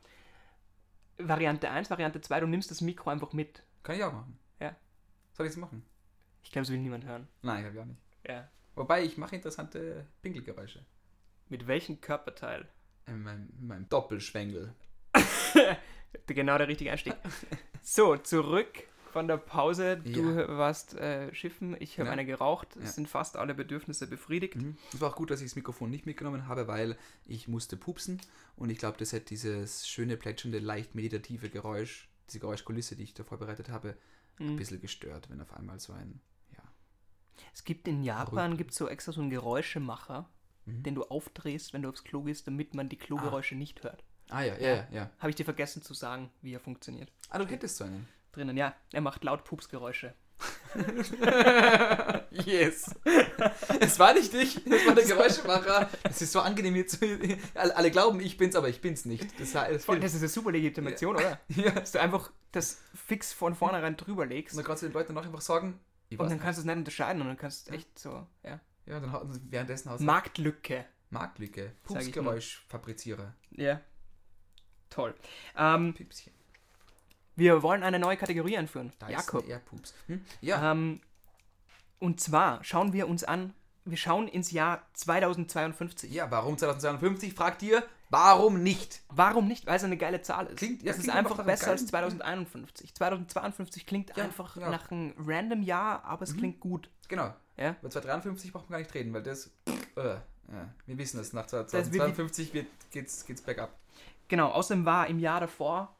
Variante 1, Variante 2, du nimmst das Mikro einfach mit. kann ich auch machen. Ja. Soll ich es machen? Ich glaube, es will niemand hören. Nein, ich glaube auch nicht. Ja. Wobei, ich mache interessante Pinkelgeräusche. Mit welchem Körperteil? In meinem, in meinem Doppelschwengel. [laughs] Genau der richtige Einstieg. So, zurück von der Pause. Du Ja. warst äh, schiffen, ich habe Ja. eine geraucht. Es Ja. sind fast alle Bedürfnisse befriedigt. Mhm. Es war auch gut, dass ich das Mikrofon nicht mitgenommen habe, weil ich musste pupsen. Und ich glaube, das hätte dieses schöne, plätschernde, leicht meditative Geräusch, diese Geräuschkulisse, die ich da vorbereitet habe, ein Mhm. bisschen gestört, wenn auf einmal so ein, ja. Es gibt in Japan gibt's so extra so einen Geräuschemacher, Mhm. den du aufdrehst, wenn du aufs Klo gehst, damit man die Klogeräusche nicht hört. Ah ja, ja, ja, ja. Habe ich dir vergessen zu sagen, wie er funktioniert. Ah, du hättest so einen. Drinnen, ja. Er macht laut Pupsgeräusche. [laughs] yes. Es war nicht ich, es war der Geräuschemacher. Das ist so angenehm hier zu. Alle, glauben, ich bin's, aber ich bin's nicht. Das, das, Das ist eine super Legitimation, oder? [laughs] ja. Dass du einfach das fix von vornherein drüber Und legst dann kannst du den Leuten noch einfach sagen, und dann nicht. kannst du es nicht unterscheiden und dann kannst du echt so, ja. Ja, dann währenddessen aus Marktlücke. Marktlücke. Ich Pupsgeräuschfabrizierer. Ja. Toll. Ähm, Püpschen. wir wollen eine neue Kategorie einführen. Dyson Jakob. Airpups. Hm? Ja. Ähm, und zwar schauen wir uns an, wir schauen ins Jahr 2052. ja, warum 2052? Fragt ihr, warum nicht? Warum nicht? Weil es eine geile Zahl ist. Klingt- ja, es ist klingt einfach einfach besser als 2051. 2052 klingt Ja, einfach ja. nach einem random Jahr, aber Mhm. es klingt gut. Genau. Ja? Bei 253 braucht man gar nicht reden, weil das. Äh, ja, wir wissen es, nach Das- 2052 wird, geht's, geht's bergab. Genau, außerdem war im Jahr davor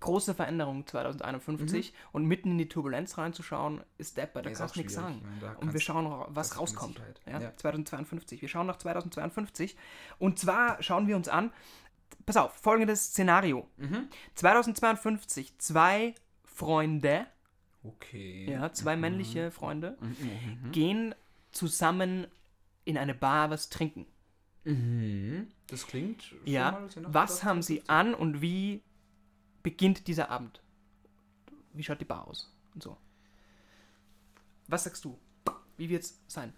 große Veränderung 2051 und mitten in die Turbulenz reinzuschauen, ist Depper, da Mhm. Ist kannst du nichts sagen. Meine, Und wir schauen, was rauskommt. Ja, Ja. 2052. Wir schauen nach 2052. Und zwar schauen wir uns an, pass auf, folgendes Szenario. Mhm. 2052, zwei Freunde, Okay. ja, zwei männliche Freunde, Mhm. gehen zusammen in eine Bar was trinken. Mhm. Das klingt. Ja, mal was haben sie 2052. an und wie beginnt dieser Abend? Wie schaut die Bar aus? Und so. Was sagst du? Wie wird's sein?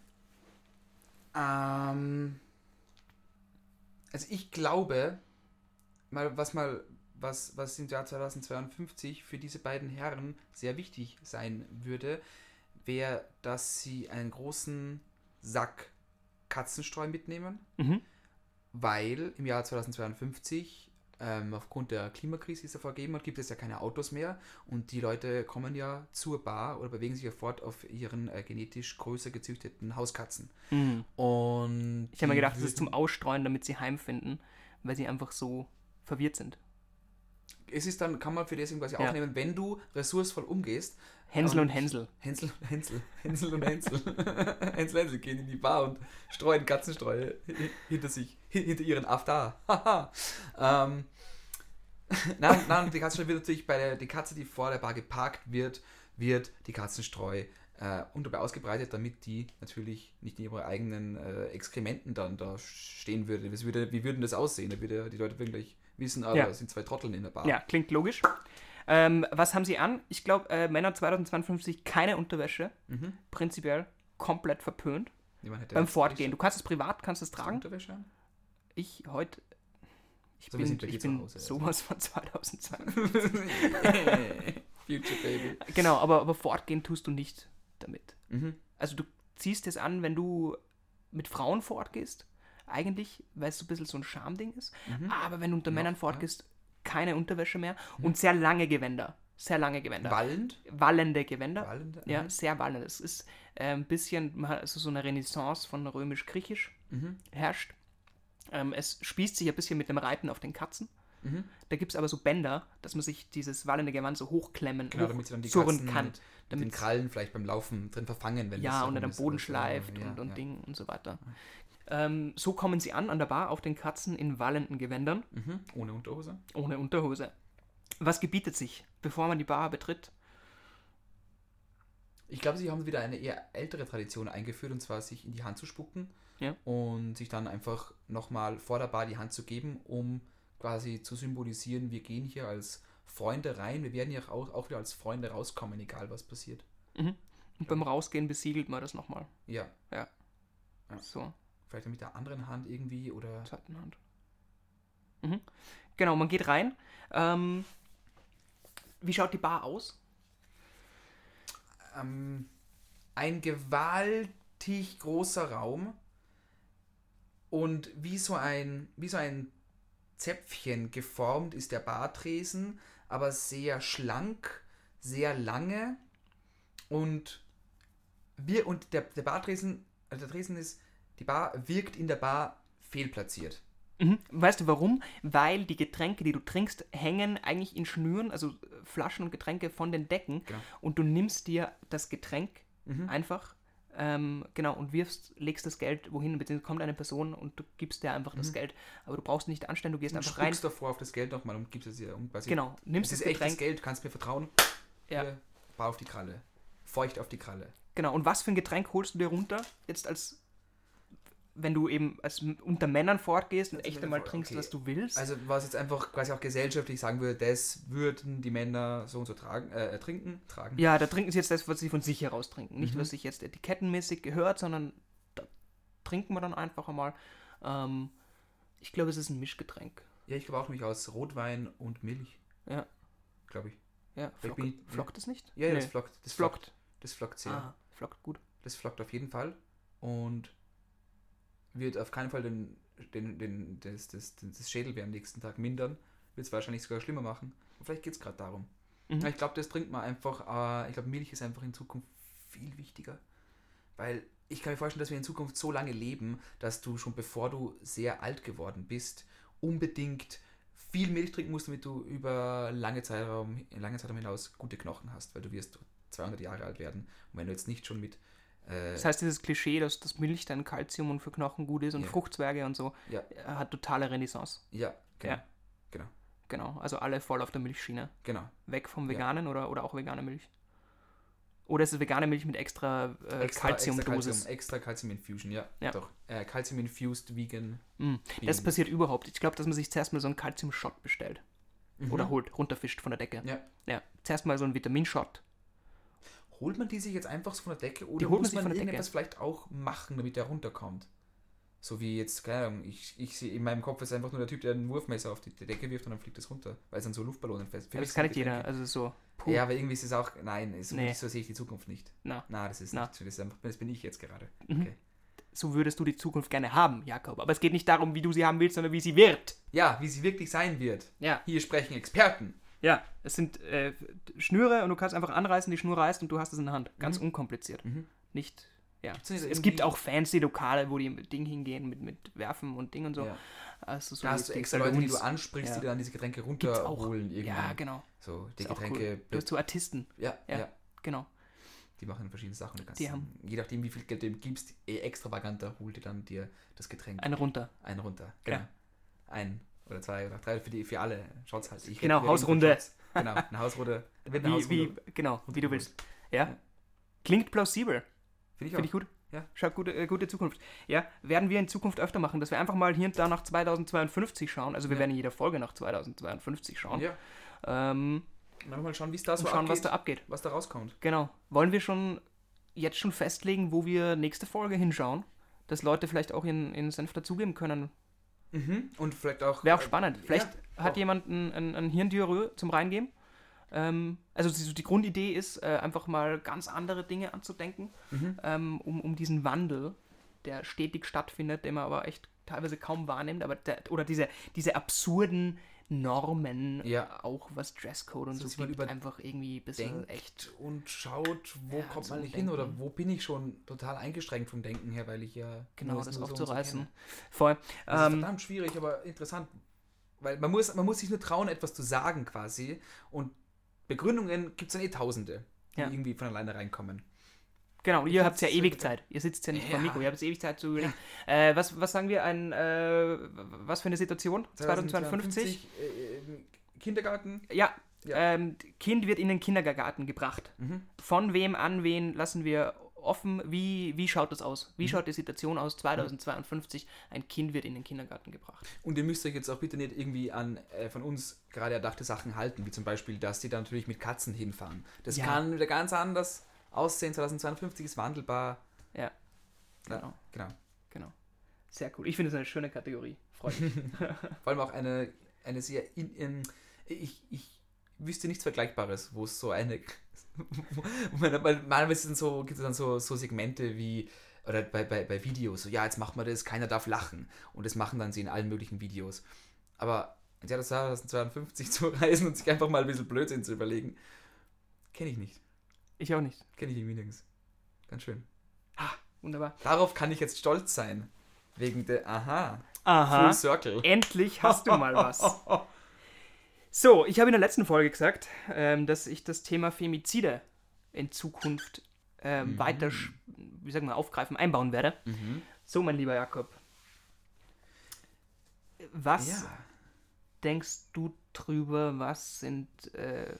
Ähm, also ich glaube, mal was mal was was im Jahr 2052 für diese beiden Herren sehr wichtig sein würde, wäre, dass sie einen großen Sack Katzenstreu mitnehmen, Mhm. weil im Jahr 2052 ähm, aufgrund der Klimakrise, die es davor gegeben hat, gibt es ja keine Autos mehr und die Leute kommen ja zur Bar oder bewegen sich ja fort auf ihren äh, genetisch größer gezüchteten Hauskatzen. Und Ich habe mir gedacht, das ist zum Ausstreuen, damit sie heimfinden, weil sie einfach so verwirrt sind. Es ist dann, kann man für das quasi Ja. aufnehmen, wenn du ressourcevoll umgehst. Hänsel und Und- Hänsel. Hänsel, [laughs] Hänsel, Hänsel und Hänsel. [laughs] Hänsel und Hänsel gehen in die Bar und streuen Katzenstreue hi- hinter sich, hi- hinter ihren Aftar. [laughs] Ähm, nein, nein, die Katzenstreu wird natürlich bei der die Katze, die vor der Bar geparkt wird, wird die Katzenstreu äh, und dabei ausgebreitet, damit die natürlich nicht in ihre eigenen äh, Exkrementen dann da stehen würde. Was würde. Wie würden das aussehen? Da würde die Leute wirklich wissen, ah, Ja. sind zwei Trotteln in der Bar. Ja, klingt logisch. Ähm, was haben sie an? Ich glaube, äh, Männer 2052 keine Unterwäsche. Mhm. Prinzipiell komplett verpönt. Beim Fortgehen. Du kannst es privat, kannst es tragen. Unterwäsche an? Ich heute. Ich So, bin, ich bin Hause, also. sowas von [laughs] 2002. Future Baby. genau, aber, aber fortgehen tust du nicht damit. Mhm. Also du ziehst es an, wenn du mit Frauen fortgehst, eigentlich, weil es so ein bisschen so ein Schamding ist. Aber wenn du unter Männern ja. fortgehst, keine Unterwäsche mehr und sehr lange Gewänder. Sehr lange Gewänder. Wallend? Wallende Gewänder. Wallende? Ja, Mhm. sehr wallend. Es ist äh, ein bisschen, also so eine Renaissance von römisch-griechisch Mhm. herrscht. Ähm, es spießt sich ein bisschen mit dem Reiten auf den Katzen. Mhm. Da gibt es aber so Bänder, dass man sich dieses wallende Gewand so hochklemmen, Genau, damit sie dann die Katzen kann. mit, mit den Damit Krallen vielleicht beim Laufen drin verfangen, wenn ja, und dann am Boden schleift Ja, und, und ja. Ding und so weiter. Ähm, so kommen sie an an der Bar auf den Katzen in wallenden Gewändern, Mhm. Ohne Unterhose. ohne Unterhose. Was gebietet sich, bevor man die Bar betritt? Ich glaube, sie haben wieder eine eher ältere Tradition eingeführt, und zwar sich in die Hand zu spucken Ja. und sich dann einfach nochmal vor der Bar die Hand zu geben, um quasi zu symbolisieren, wir gehen hier als Freunde rein, wir werden hier auch, auch wieder als Freunde rauskommen, egal was passiert. Und beim Rausgehen besiegelt man das nochmal. Ja, So, vielleicht mit der anderen Hand irgendwie oder zweiten Hand. Mhm. Genau, man geht rein. Ähm, wie schaut die Bar aus? ähm, ein gewaltig großer Raum und wie so ein, wie so ein Zäpfchen geformt ist der Bartresen, aber sehr schlank, sehr lange und wir und der, der Bartresen, also der Tresen ist, die Bar wirkt in der Bar fehlplatziert. Mhm. Weißt du warum? Weil die Getränke, die du trinkst, hängen eigentlich in Schnüren, also äh, Flaschen und Getränke von den Decken. Genau. Und du nimmst dir das Getränk Mhm. einfach, ähm, genau, und wirfst, legst das Geld wohin, beziehungsweise kommt eine Person und du gibst dir einfach das Geld. Aber du brauchst nicht anstellen, du gehst Du einfach rein. spuckst davor auf das Geld nochmal und gibst es ihr. Um quasi, Genau, nimmst es das ist echtes. Geld, kannst mir vertrauen. Ja. Hier, Bar auf die Kralle. feucht auf die Kralle. Genau. Und was für ein Getränk holst du dir runter? Jetzt als wenn du eben als unter Männern fortgehst und Unter echt einmal trinkst, okay. was du willst. Also was jetzt einfach quasi auch gesellschaftlich sagen würde, das würden die Männer so und so tragen, äh, trinken, tragen. ja, da trinken sie jetzt das, was sie von sich heraus trinken. Nicht, Mhm. was sich jetzt etikettenmäßig gehört, sondern da trinken wir dann einfach einmal. Ähm, ich glaube, es ist ein Mischgetränk. Ja, ich glaube auch nämlich aus Rotwein und Milch. Ja. Glaube ich. Ja, bin ich- flockt es nicht? Ja, ja, das Nee, flockt. Das flockt. Das flockt sehr. Ah, flockt gut. Das flockt auf jeden Fall. Und wird auf keinen Fall den, den, den, das, das, das Schädelweh am nächsten Tag mindern. Wird es wahrscheinlich sogar schlimmer machen. Und vielleicht geht es gerade darum. Mhm. Ich glaube, das trinkt man einfach. Äh, ich glaube, Milch ist einfach in Zukunft viel wichtiger. Weil ich kann mir vorstellen, dass wir in Zukunft so lange leben, dass du schon bevor du sehr alt geworden bist, unbedingt viel Milch trinken musst, damit du über lange Zeitraum, lange Zeitraum hinaus gute Knochen hast, weil du wirst 200 Jahre alt werden. Und wenn du jetzt nicht schon mit äh, Das heißt, dieses Klischee, dass das Milch dann Kalzium und für Knochen gut ist und Ja. Fruchtzwerge und so, Ja. äh, hat totale Renaissance. ja, genau, Ja. genau, Genau, also alle voll auf der Milchschiene. genau. Weg vom. Veganen oder, oder auch vegane Milch. Oder ist es vegane Milch mit extra, äh, extra Calciumdosis? Calcium, extra Calcium Infusion, ja, Ja. doch. Äh, Calcium Infused Vegan. Mm. Das passiert überhaupt. Ich glaube, dass man sich zuerst mal so einen Calcium-Shot bestellt. Mhm. Oder holt, runterfischt von der Decke. Ja. Ja. Zuerst mal so einen Vitaminshot. Holt man die sich jetzt einfach so von der Decke oder Die holt man muss man Decke. irgendetwas vielleicht auch machen, damit der runterkommt? So wie jetzt, keine Ahnung, ich, ich sehe in meinem Kopf ist einfach nur der Typ, der ein Wurfmesser auf die Decke wirft und dann fliegt es runter, weil es dann so Luftballonen fest. Ja, das kann nicht jeder. Getränke- Also so. puh. Ja, aber irgendwie ist es auch, nein, so, Nee. so sehe ich die Zukunft nicht. Na. Na, das ist Na. nicht, das, ist einfach, das bin ich jetzt gerade. Mhm. Okay. So würdest du die Zukunft gerne haben, Jakob. Aber es geht nicht darum, wie du sie haben willst, sondern wie sie wird. Ja, wie sie wirklich sein wird. Ja. Hier sprechen Experten. Ja, es sind äh, Schnüre und du kannst einfach anreißen, die Schnur reißt und du hast es in der Hand. Ganz Mhm. unkompliziert. Mhm. Nicht. Ja. Gibt's nicht Es gibt auch fancy Lokale, wo die mit Ding hingehen, mit, mit Werfen und Ding und so. Ja. Also so Da hast du extra Leute, die du ansprichst, Ja. die dann diese Getränke runterholen. Ja, genau. So, die Ist Getränke, cool. Du hast so Artisten. ja, Ja. ja, Genau. die machen verschiedene Sachen. Die dann, haben- je nachdem, wie viel Geld du ihm gibst, eh extravaganter holt dir dann dir das Getränk Eine runter. ein runter. Genau. Ein oder zwei oder drei für die für alle Shots halt. Ich Genau, Hausrunde. Genau, eine Hausrunde. [laughs] Wie, wie, Hausrunde. genau, wie du willst. Ja? Ja. Klingt plausibel. Finde ich auch. Finde ich gut. Ja. Schaut gute, äh, gute Zukunft. Ja, werden wir in Zukunft öfter machen, dass wir einfach mal hier und da nach 2052 schauen. Also wir Ja. werden in jeder Folge nach 2052 schauen. Ja. Ähm, Dann mal schauen, wie es da und so schauen, abgeht, was da abgeht. was da rauskommt. Genau. Wollen wir schon jetzt schon festlegen, wo wir nächste Folge hinschauen? Dass Leute vielleicht auch in, in Senf dazugeben können. Mhm. Und vielleicht auch. Wäre auch äh, spannend. Vielleicht ja, hat auch. jemand ein, ein, ein Hirndiarrhoe zum Reingeben. Ähm, also die, die Grundidee ist, äh, einfach mal ganz andere Dinge anzudenken, Mhm. ähm, um, um diesen Wandel, der stetig stattfindet, den man aber echt teilweise kaum wahrnimmt, aber der, oder diese, diese absurden Normen, Ja. auch was Dresscode und So, so, gibt, über- einfach irgendwie ein bisschen denkt echt. und schaut, wo Ja, kommt man nicht hin oder wo bin ich schon total eingeschränkt vom Denken her, weil ich ja Genau, das so so aufzureißen. kenne. Voll. Das ist Ähm, verdammt schwierig, aber interessant. Weil man muss, man muss sich nur trauen, etwas zu sagen quasi. Und Begründungen gibt es dann eh Tausende, die Ja. irgendwie von alleine reinkommen. Genau, ihr habt ja ewig Zeit. Ihr sitzt ja nicht vor Ja. dem Mikro, ihr habt ewig Zeit zu überlegen. Äh, was, was sagen wir, ein, äh, was für eine Situation? 2052? 2052, äh, Kindergarten. Ja, Ja. Ähm, Kind wird in den Kindergarten gebracht. Mhm. Von wem an wen lassen wir offen? Wie, wie schaut das aus? Mhm. Wie schaut die Situation aus 2052? Ein Kind wird in den Kindergarten gebracht. Und ihr müsst euch jetzt auch bitte nicht irgendwie an äh, von uns gerade erdachte Sachen halten, wie zum Beispiel, dass die da natürlich mit Katzen hinfahren. Das Ja. kann wieder ganz anders aussehen. 2052 ist wandelbar. Ja, genau. Genau. genau. Sehr cool. Ich finde es eine schöne Kategorie. Freut mich. [laughs] Vor allem auch eine, eine sehr. In, in, ich, ich wüsste nichts Vergleichbares, wo es so eine. [laughs] wo man, weil normalerweise sind so, gibt es dann so, so Segmente wie. Oder bei, bei, bei Videos, so, ja, jetzt machen wir das, keiner darf lachen. Und das machen dann sie in allen möglichen Videos. Aber ja, das 2052 [laughs] zu reisen und sich einfach mal ein bisschen Blödsinn zu überlegen, kenne ich nicht. Ich auch nicht. Kenne ich irgendwie nirgends. Ganz schön. Wunderbar. Darauf kann ich jetzt stolz sein. Wegen der, aha, Aha. Full Circle. Endlich hast du mal was. [laughs] So, ich habe in der letzten Folge gesagt, ähm, dass ich das Thema Femizide in Zukunft ähm, Mhm. weiter, wie sagen wir, aufgreifen, einbauen werde. Mhm. So, mein lieber Jakob. Was Ja. denkst du drüber? Was sind, äh,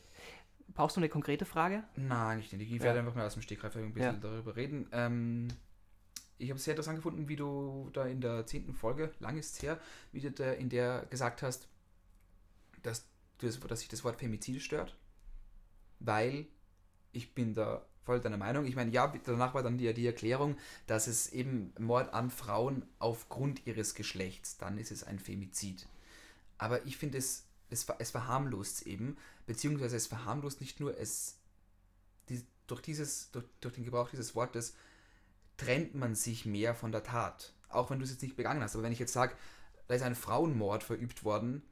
brauchst du eine konkrete Frage? Nein, ich, ich Ja. werde einfach mal aus dem Stegreif ein bisschen Ja. darüber reden. Ähm, ich habe es sehr interessant gefunden, wie du da in der zehnten Folge, lang ist es her, wie du da in der gesagt hast, dass, das, dass sich das Wort Femizid stört. Weil ich bin da voll deiner Meinung. Ich meine, ja, danach war dann die, die Erklärung, dass es eben Mord an Frauen aufgrund ihres Geschlechts, dann ist es ein Femizid. Aber ich finde es, es, es verharmlost eben, beziehungsweise es verharmlost nicht nur, es die, durch, dieses, durch, durch den Gebrauch dieses Wortes trennt man sich mehr von der Tat. Auch wenn du es jetzt nicht begangen hast. Aber wenn ich jetzt sage, da ist ein Frauenmord verübt worden,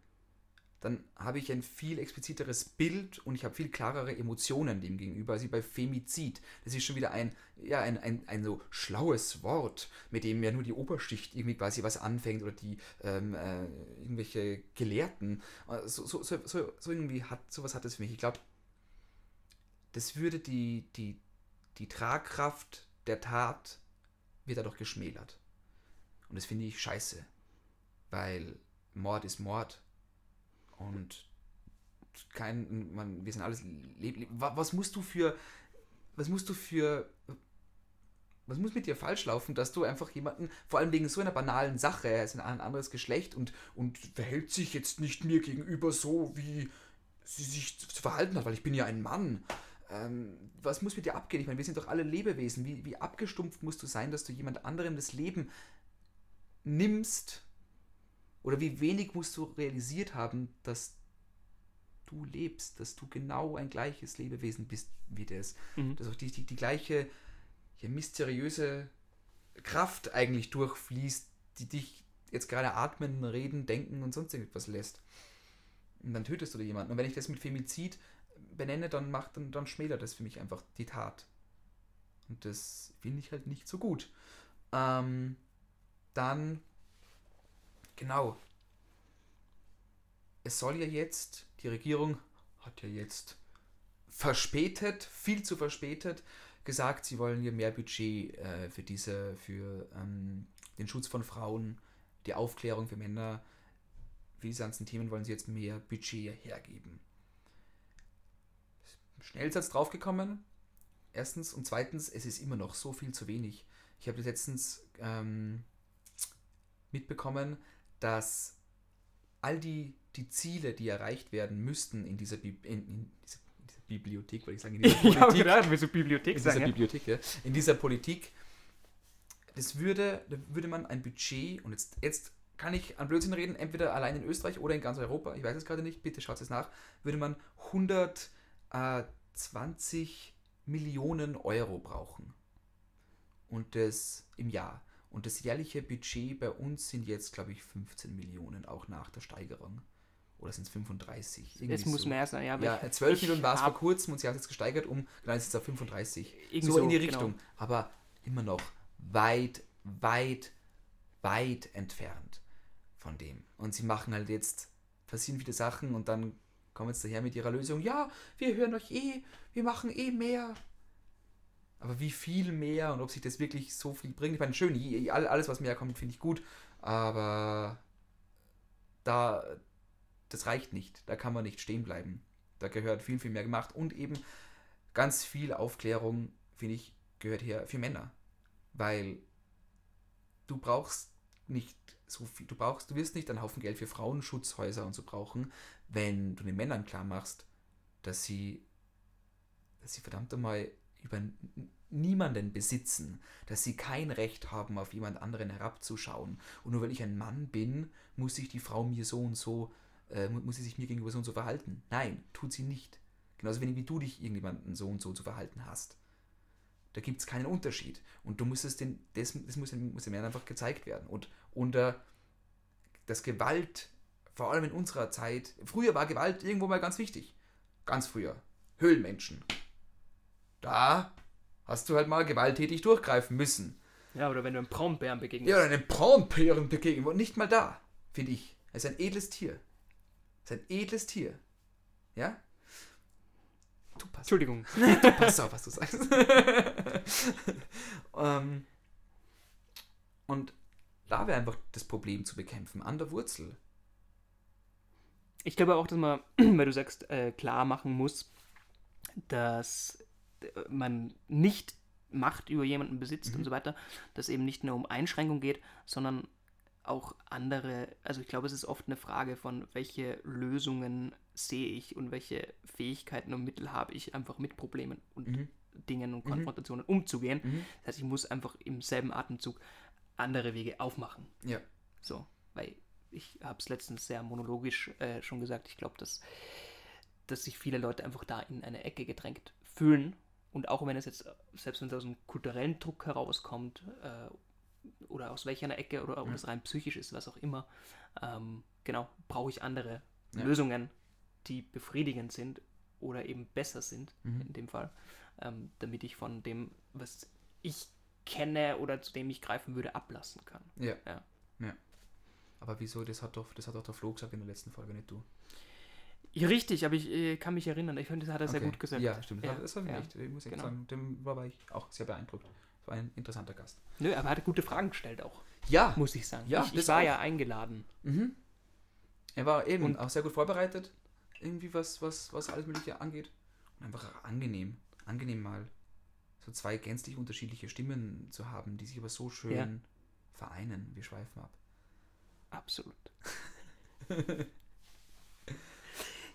dann habe ich ein viel expliziteres Bild und ich habe viel klarere Emotionen dem gegenüber, als wie bei Femizid. Das ist schon wieder ein, ja, ein, ein, ein so schlaues Wort, mit dem ja nur die Oberschicht irgendwie quasi was anfängt oder die ähm, äh, irgendwelche Gelehrten. Äh, So, so, so, so, so irgendwie hat, sowas hat es für mich. Ich glaube, das würde die, die, die Tragkraft der Tat wird dadurch geschmälert. Und das finde ich scheiße. Weil Mord ist Mord. Und kein, man, wir sind alles, leb, leb, wa- was musst du für, was musst du für, was muss mit dir falsch laufen, dass du einfach jemanden, vor allem wegen so einer banalen Sache, er ist ein anderes Geschlecht und, und verhält sich jetzt nicht mir gegenüber so, wie sie sich zu zu verhalten hat, weil ich bin ja ein Mann. Ähm, was muss mit dir abgehen? Ich meine, wir sind doch alle Lebewesen. Wie, wie abgestumpft musst du sein, dass du jemand anderem das Leben nimmst? Oder wie wenig musst du realisiert haben, dass du lebst, dass du genau ein gleiches Lebewesen bist wie das. Mhm. Dass auch die, die, die gleiche ja, mysteriöse Kraft eigentlich durchfließt, die dich jetzt gerade atmen, reden, denken und sonst irgendwas lässt. Und dann tötest du jemanden. Und wenn ich das mit Femizid benenne, dann macht dann, dann schmälert das für mich einfach die Tat. Und das finde ich halt nicht so gut. Ähm, dann, genau. Es soll ja jetzt, die Regierung hat ja jetzt verspätet, viel zu verspätet, gesagt, sie wollen hier mehr Budget äh, für diese, für ähm, den Schutz von Frauen, die Aufklärung für Männer, für diese ganzen Themen wollen sie jetzt mehr Budget hergeben. Schnellsatz draufgekommen. Erstens und zweitens, es ist immer noch so viel zu wenig. Ich habe letztens ähm, mitbekommen, dass all die, die Ziele, die erreicht werden müssten in dieser, Bi in, in dieser, in dieser Bibliothek, wollte ich sagen, in dieser [laughs] Ich Politik, gedacht, willst du Bibliothek in dieser sagen? ja? Bibliothek, ja, in dieser Politik, das würde, da würde man ein Budget, und jetzt, jetzt kann ich an Blödsinn reden, entweder allein in Österreich oder in ganz Europa, ich weiß es gerade nicht, bitte schaut es nach, würde man 120 Millionen Euro brauchen. Und das im Jahr. Und das jährliche Budget bei uns sind jetzt, glaube ich, 15 Millionen, auch nach der Steigerung. Oder sind es 35? Irgendwie Es muss so. mehr sein, ja. Ja, ich- 12 ich Millionen war es vor kurzem und sie hat es jetzt gesteigert um, genau, jetzt ist es auf 35. Irgendwie so, so, in die genau. Richtung. Aber immer noch weit, weit, weit entfernt von dem. Und sie machen halt jetzt, passieren viele Sachen und dann kommen jetzt daher mit ihrer Lösung, ja, wir hören euch eh, wir machen eh mehr. Aber wie viel mehr und ob sich das wirklich so viel bringt, ich meine, schön, alles, was mehr kommt, finde ich gut, aber da, das reicht nicht. Da kann man nicht stehen bleiben. Da gehört viel, viel mehr gemacht und eben ganz viel Aufklärung, finde ich, gehört her für Männer. Weil du brauchst nicht so viel, du brauchst, du wirst nicht einen Haufen Geld für Frauenschutzhäuser und so brauchen, wenn du den Männern klar machst, dass sie, dass sie verdammt einmal über niemanden besitzen, dass sie kein Recht haben, auf jemand anderen herabzuschauen. Und nur weil ich ein Mann bin, muss sich die Frau mir so und so, äh, mu- muss sie sich mir gegenüber so und so verhalten. Nein, tut sie nicht. Genauso wenig wie du dich irgendjemanden so und so zu verhalten hast. Da gibt es keinen Unterschied. Und du musst es den, das, das muss, muss den Männern einfach gezeigt werden. Und unter das Gewalt, vor allem in unserer Zeit, früher war Gewalt irgendwo mal ganz wichtig. Ganz früher. Höhlenmenschen. Da hast du halt mal gewalttätig durchgreifen müssen. Ja, oder wenn du einem Braunbären begegnest. Ja, oder einem Braunbären begegnen. Und nicht mal da, finde ich. Er ist ein edles Tier. Er ist ein edles Tier. Ja? Du pass, Entschuldigung. [laughs] du pass auf, was du sagst. [laughs] ähm, und da wäre einfach das Problem zu bekämpfen, an der Wurzel. Ich glaube auch, dass man, [clears throat] weil du sagst, äh, klar machen muss, dass man nicht Macht über jemanden besitzt Mhm. und so weiter, dass eben nicht nur um Einschränkung geht, sondern auch andere, also ich glaube, es ist oft eine Frage von, welche Lösungen sehe ich und welche Fähigkeiten und Mittel habe ich einfach mit Problemen und Mhm. Dingen und Konfrontationen umzugehen. Mhm. Das heißt, ich muss einfach im selben Atemzug andere Wege aufmachen. Ja. So, weil ich habe es letztens sehr monologisch äh, schon gesagt, ich glaube, dass, dass sich viele Leute einfach da in eine Ecke gedrängt fühlen. Und auch wenn es jetzt, selbst wenn es aus einem kulturellen Druck herauskommt, äh, oder aus welcher Ecke, oder ob es rein psychisch ist, was auch immer, ähm, genau, brauche ich andere Ja. Lösungen, die befriedigend sind oder eben besser sind, Mhm. in dem Fall, ähm, damit ich von dem, was ich kenne oder zu dem ich greifen würde, ablassen kann. Ja. Ja. ja. Aber wieso? Das hat doch, das hat doch der Flo gesagt in der letzten Folge, nicht du. Ja, richtig, aber ich äh, kann mich erinnern. Ich finde, das hat er sehr Okay. gut gesagt. Ja, stimmt. Ja, Das habe ich ja. echt. Ich muss genau. sagen, dem war ich auch sehr beeindruckt. Das war ein interessanter Gast. Nö, aber er hat gute Fragen gestellt auch, Ja. muss ich sagen. Ja, ich, ich war auch. ja eingeladen. Mhm. Er war eben Und- auch sehr gut vorbereitet, irgendwie was, was, was alles Mögliche angeht. Und einfach angenehm. Angenehm mal so zwei gänzlich unterschiedliche Stimmen zu haben, die sich aber so schön Ja. vereinen. Wir schweifen ab. Absolut. [laughs]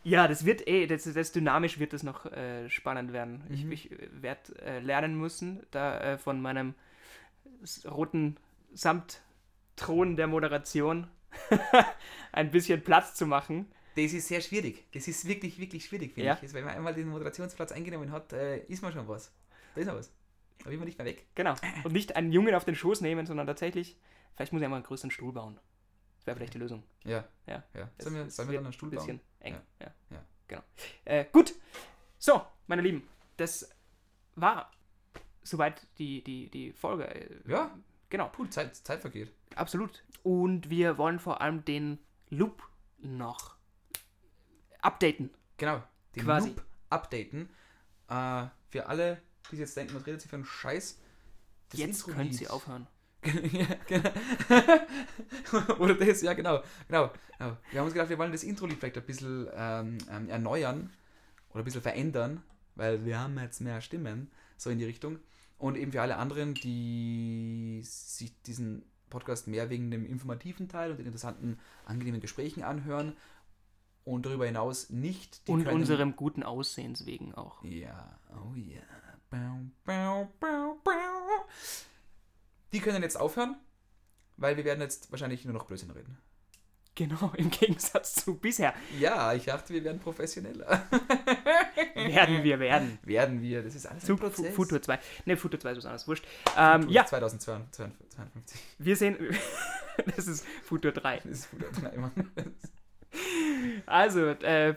ja, das wird eh, das, das dynamisch wird das noch äh, spannend werden. Ich, Mhm. ich werde äh, lernen müssen, da äh, von meinem roten Samtthron der Moderation [laughs] ein bisschen Platz zu machen. Das ist sehr schwierig. Das ist wirklich, wirklich schwierig, finde Ja. ich. Also, wenn man einmal den Moderationsplatz eingenommen hat, äh, ist man schon was. Da ist man was. Da will man nicht mehr weg. Genau. Und nicht einen Jungen auf den Schoß nehmen, sondern tatsächlich, vielleicht muss ich einmal einen größeren Stuhl bauen. Das wäre vielleicht die Lösung. Ja. Ja. ja. Sollen wir, sollen wir dann einen Stuhl ein bisschen bauen? eng. Ja. Ja. Ja. Genau. Äh, gut. So, meine Lieben, das war soweit die, die, die Folge. Ja. Genau, Puh, Zeit, Zeit vergeht. absolut. Und wir wollen vor allem den Loop noch updaten. Genau. Den Quasi. Loop updaten. Äh, für alle, die jetzt denken, was redet sie für einen Scheiß. Das Jetzt können sie aufhören. Genau. [laughs] Oder das, ja, genau. genau. genau. Wir haben uns gedacht, wir wollen das Intro-Lied vielleicht ein bisschen ähm, ähm, erneuern oder ein bisschen verändern, weil wir haben jetzt mehr Stimmen, so in die Richtung. Und eben für alle anderen, die sich diesen Podcast mehr wegen dem informativen Teil und den interessanten, angenehmen Gesprächen anhören und darüber hinaus nicht. die Und können- unserem guten Aussehens wegen auch. ja, oh ja. Bau. Die können jetzt aufhören, weil wir werden jetzt wahrscheinlich nur noch Blödsinn reden. Genau, im Gegensatz zu bisher. Ja, ich dachte, wir werden professioneller. [laughs] Werden wir werden. werden wir, das ist alles Zu ein Prozess. Futur 2. Ne, Futur 2 ist was anderes. Wurscht. Ähm, ja, 2052. wir sehen. [laughs] das ist Futur 3. Das ist Futur 3, Mann. Also, äh,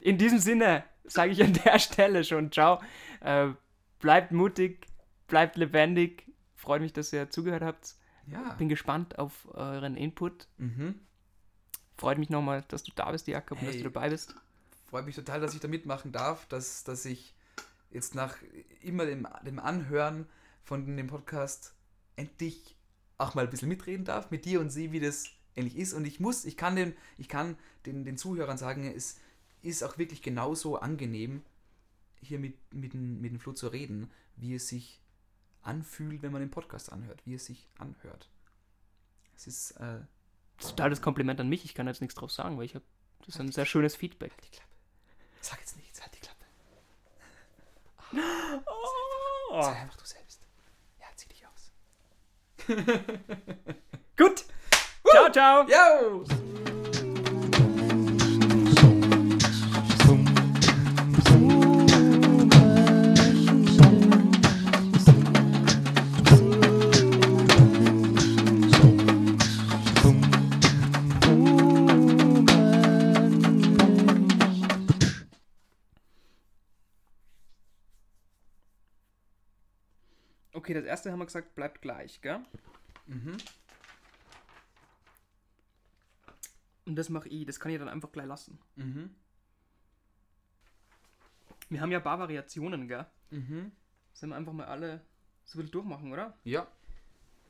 in diesem Sinne sage ich an der Stelle schon ciao. Äh, bleibt mutig, bleibt lebendig. Freut mich, dass ihr zugehört habt. Ja. Bin gespannt auf euren Input. Mhm. Freut mich nochmal, dass du da bist, Jakob, und dass Hey. du dabei bist. Freut mich total, dass ich da mitmachen darf, dass, dass ich jetzt nach immer dem, dem Anhören von dem Podcast endlich auch mal ein bisschen mitreden darf mit dir und sie, wie das ähnlich ist. Und ich muss, ich kann den, ich kann den, den Zuhörern sagen, es ist auch wirklich genauso angenehm, hier mit, mit, dem- mit dem Flo zu reden, wie es sich anfühlt, wenn man den Podcast anhört, wie es sich anhört. Es ist äh, Das ist total das Kompliment an mich. Ich kann jetzt nichts drauf sagen, weil ich habe. Das ist ein sehr schönes Feedback. die Klappe. Sag jetzt nichts, halt die Klappe. Oh. Sei einfach du selbst. Ja, zieh dich aus. Gut. Ciao, ciao. Yo! Okay, das erste haben wir gesagt, bleibt gleich, gell? Mhm. Und das mache ich. Das kann ich dann einfach gleich lassen. Mhm. Wir haben ja ein paar Variationen, gell? Mhm. Sollen wir einfach mal alle so viel durchmachen, oder? Ja.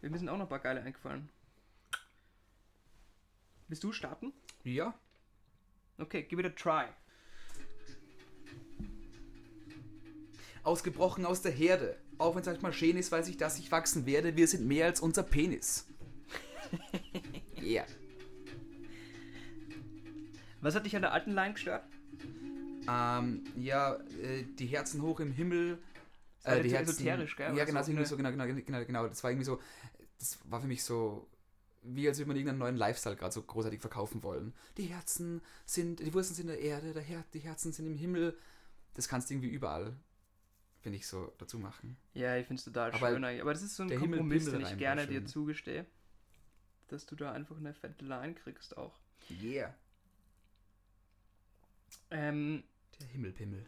Wir sind auch noch ein paar geile eingefallen. Willst du starten? Ja. Okay, give it a try. Ausgebrochen aus der Herde. Auch wenn es manchmal schön ist, weiß ich, dass ich wachsen werde. Wir sind mehr als unser Penis. [laughs] yeah. Was hat dich an der alten Line gestört? Ähm, ja, äh, die Herzen hoch im Himmel. Das war Äh, die Herzen, esoterisch, gell? Ja, genau, so irgendwie so, genau, genau, genau, genau. Das war irgendwie so, das war für mich so, wie als würde man irgendeinen neuen Lifestyle gerade so großartig verkaufen wollen. Die Herzen sind, die Wurzeln sind in der Erde, der Her die Herzen sind im Himmel. Das kannst du irgendwie überall, finde ich, so dazu machen. Ja, ich finde es total Aber schön. eigentlich. Aber das ist so ein Himmel Kompromiss, Pimmel den ich gerne dir zugestehe. Dass du da einfach eine fette Line kriegst auch. Yeah. Ähm, Der Himmelpimmel.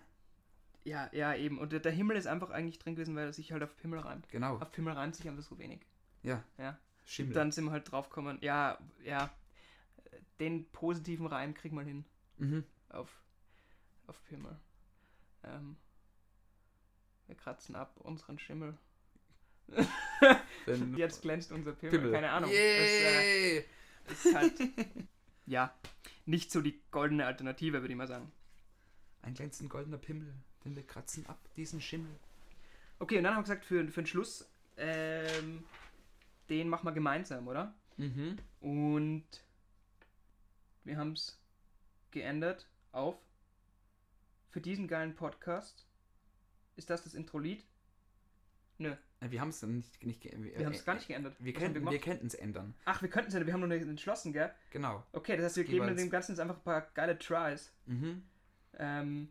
ja, ja, eben. Und der, der Himmel ist einfach eigentlich drin gewesen, weil er sich halt auf Pimmel reimt. Genau. Auf Pimmel reimt sich einfach so wenig. Ja. Ja. Schimmel. Dann sind wir halt drauf gekommen, ja, ja, den positiven Reim krieg mal hin mhm. auf, auf Pimmel. Ähm, wir kratzen ab unseren Schimmel. [laughs] Jetzt glänzt unser Pimmel. Pimmel. Keine Ahnung. Das, äh, ist halt, [laughs] ja, nicht so die goldene Alternative, würde ich mal sagen. Ein glänzend goldener Pimmel, denn wir kratzen ab diesen Schimmel. Okay, und dann haben wir gesagt, für, für den Schluss, ähm, den machen wir gemeinsam, oder? Mhm. Und wir haben es geändert auf für diesen geilen Podcast. Ist das das Intro-Lied? Nö, Äh, Wir haben es nicht, nicht ge- wir haben es gar nicht geändert. Wir könnten wir könnten es ändern. Ach, wir könnten es ja, wir haben noch nicht entschlossen, gell? Genau. Okay, das heißt, wir geben Jeweils. dem Ganzen jetzt einfach ein paar geile Tries. Mhm. Ähm,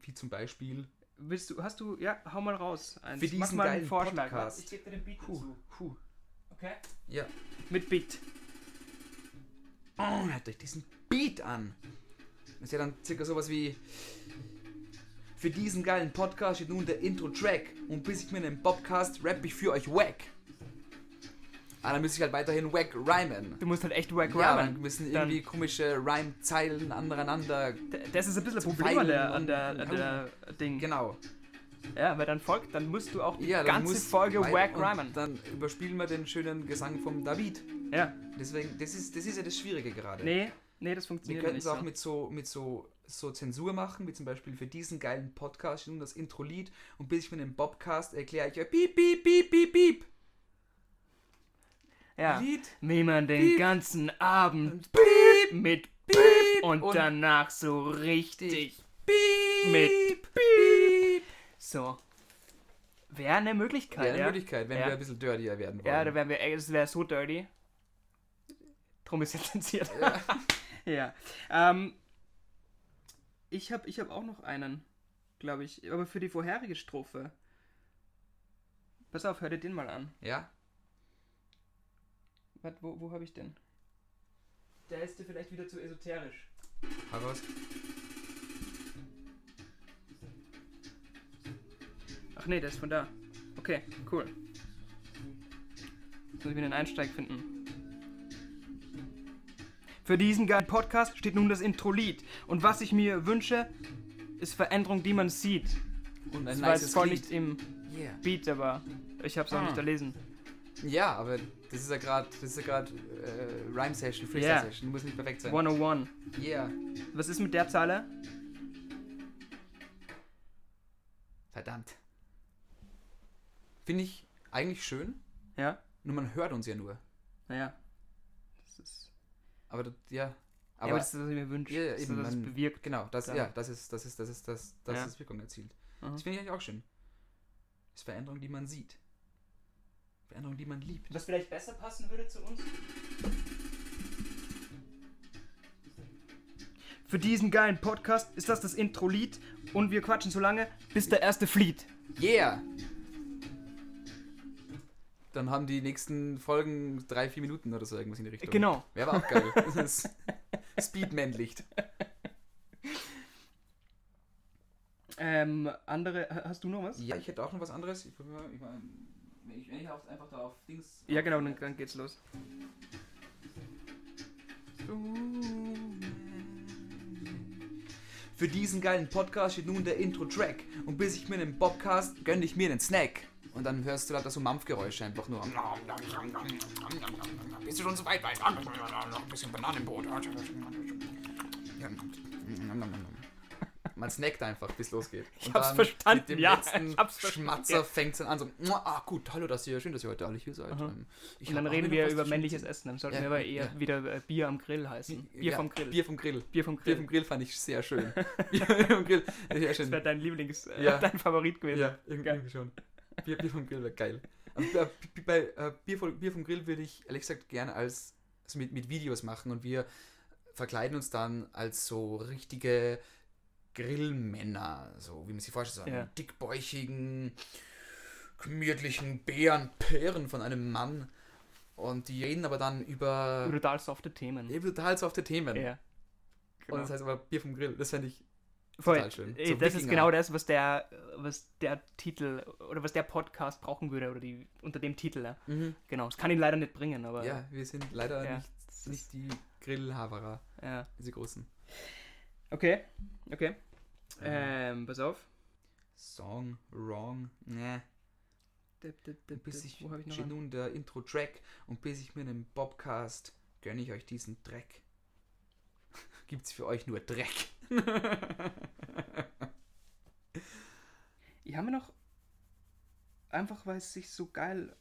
Wie zum Beispiel willst du, hast du, ja, hau mal raus. Eins. Für diesen Mach mal einen Vorschlag. Podcast. Ich gebe dir den Beat Puh, dazu. puh. Okay? Ja. Mit Beat. Oh, hört euch diesen Beat an. Das ist ja dann circa sowas wie. Für diesen geilen Podcast steht nun der Intro-Track. Und bis ich mir einen Bobcast rap ich für euch wack. Ah, dann müsste ich halt weiterhin wack rhymen. Du musst halt echt wack Ja, rhymen. dann müssen Dann- irgendwie komische Rhyme-Zeilen aneinander. Das ist ein bisschen ein Zum Problem an der, an der, an der Ding. Genau. Ja, weil dann folgt, dann musst du auch die Ja, dann ganze Folge wack rhymen. Dann überspielen wir den schönen Gesang vom David. Ja. Deswegen, das ist, das ist ja das Schwierige gerade. Nee, nee, das Wir funktioniert könnten nicht es auch so. mit so, mit so, so Zensur machen, wie zum Beispiel für diesen geilen Podcast nun das Intro-Lied und bis ich mir den Bobcast erkläre ich euch piep, piep, piep, piep, piep. Ja. Lied, Wie man den Piep. ganzen Abend piep, mit piep und, und danach so richtig piep, mit piep. so. Wäre eine Möglichkeit, Wäre eine ja. Möglichkeit, wenn Ja. wir ein bisschen dirtier werden wollen. Ja, da wären wir, das wäre so dirty. Drum ist jetzt zensiert. ja. [laughs] Ähm, ich habe ich hab auch noch einen, glaube ich. Aber für die vorherige Strophe. Pass auf, hör dir den mal an. ja? Warte, wo, wo habe ich den? Der ist dir vielleicht wieder zu esoterisch. Hau raus. Ach nee, der ist von da. Okay, cool. Jetzt muss ich wieder einen Einsteig finden. Für diesen geilen Podcast steht nun das Intro-Lied. Und was ich mir wünsche, ist Veränderung, die man sieht. Und ein Das war jetzt nices voll Lied. nicht im Yeah. Beat, aber ich habe es auch Ah. nicht erlesen. Ja, aber das ist ja gerade, das ist ja gerade äh, Rhyme Session, Freestyle Yeah. Session, muss nicht perfekt sein. 101. Yeah. Was ist mit der Zeile? Verdammt. Finde ich eigentlich schön, Ja? nur man hört uns ja nur. Naja. Das ist. Aber das, ja. Aber, ja, aber das ist, was ich mir wünsche. Ja, ja, das ist, eben, was es man- bewirkt. genau, das, Dann- ja, das ist, das ist, das ist, das, das Ja. ist Wirkung erzielt. Mhm. Das finde ich eigentlich auch schön. Das ist Veränderung, die man sieht. Veränderung, die man liebt. Was vielleicht besser passen würde zu uns? Für diesen geilen Podcast ist das das Intro-Lied und wir quatschen so lange, bis der erste flieht. Yeah! Dann haben die nächsten Folgen drei, vier Minuten oder so irgendwas in die Richtung. Genau. Wäre aber auch geil. [laughs] Das ist Speedman-Licht. Ähm, andere, ha- hast du noch was? Ja, ich hätte auch noch was anderes. Ich, ich mein, wenn ich, wenn ich auf, einfach da auf Dings. Ja, genau, dann, dann geht's los. Für diesen geilen Podcast steht nun der Intro-Track. Und bis ich mir den Bobcast gönne ich mir einen Snack. Und dann hörst du da so Mampfgeräusche einfach nur. Bist du schon so weit? weit? Noch ein bisschen Bananenbrot. Man snackt einfach, bis losgeht. Ich hab's verstanden, Mit dem ja, letzten ich hab's. Schmatzer fängt es dann an so, ah gut, hallo, dass ihr, schön, dass ihr heute alle hier seid. Ich Und dann reden wir über männliches. Essen. Dann sollten Ja, wir aber eher ja. wieder äh, Bier am Grill heißen. Bier Ja, vom Grill. Bier vom Grill. Bier vom Bier Grill. vom Grill fand ich sehr schön. [laughs] Bier vom Grill, sehr schön. Das wäre dein Lieblings, äh, Ja. dein Favorit gewesen. Ja, irgendwie schon. Bier, Bier vom Grill wäre geil. Aber bei, bei äh, Bier, vom, Bier vom Grill würde ich ehrlich gesagt gerne als also mit, mit Videos machen und wir verkleiden uns dann als so richtige Grillmänner, so wie man sich vorstellt, so einen Ja. dickbäuchigen, gemütlichen Bärenpären von einem Mann. Und die reden aber dann über Brutal softe Themen. ja, brutal so auf die Themen. Ja. Und das heißt aber Bier vom Grill, das fände ich Voll. schön. So das ist Wikinger. genau das, was der, was der Titel oder was der Podcast brauchen würde oder die unter dem Titel. Ja. Mhm. Genau, das kann ihn leider nicht bringen, aber Ja, wir sind leider Ja, nicht, nicht die Grillhaverer, ja. diese großen. Okay, okay. Ähm, pass auf. Song, wrong, ne. Bis ich Wo ich noch nun der Intro-Track und bis ich mir einen Bobcast gönne ich euch diesen Dreck. [laughs] Gibt's für euch nur Dreck. [laughs] Ich habe mir noch einfach, weil es sich so geil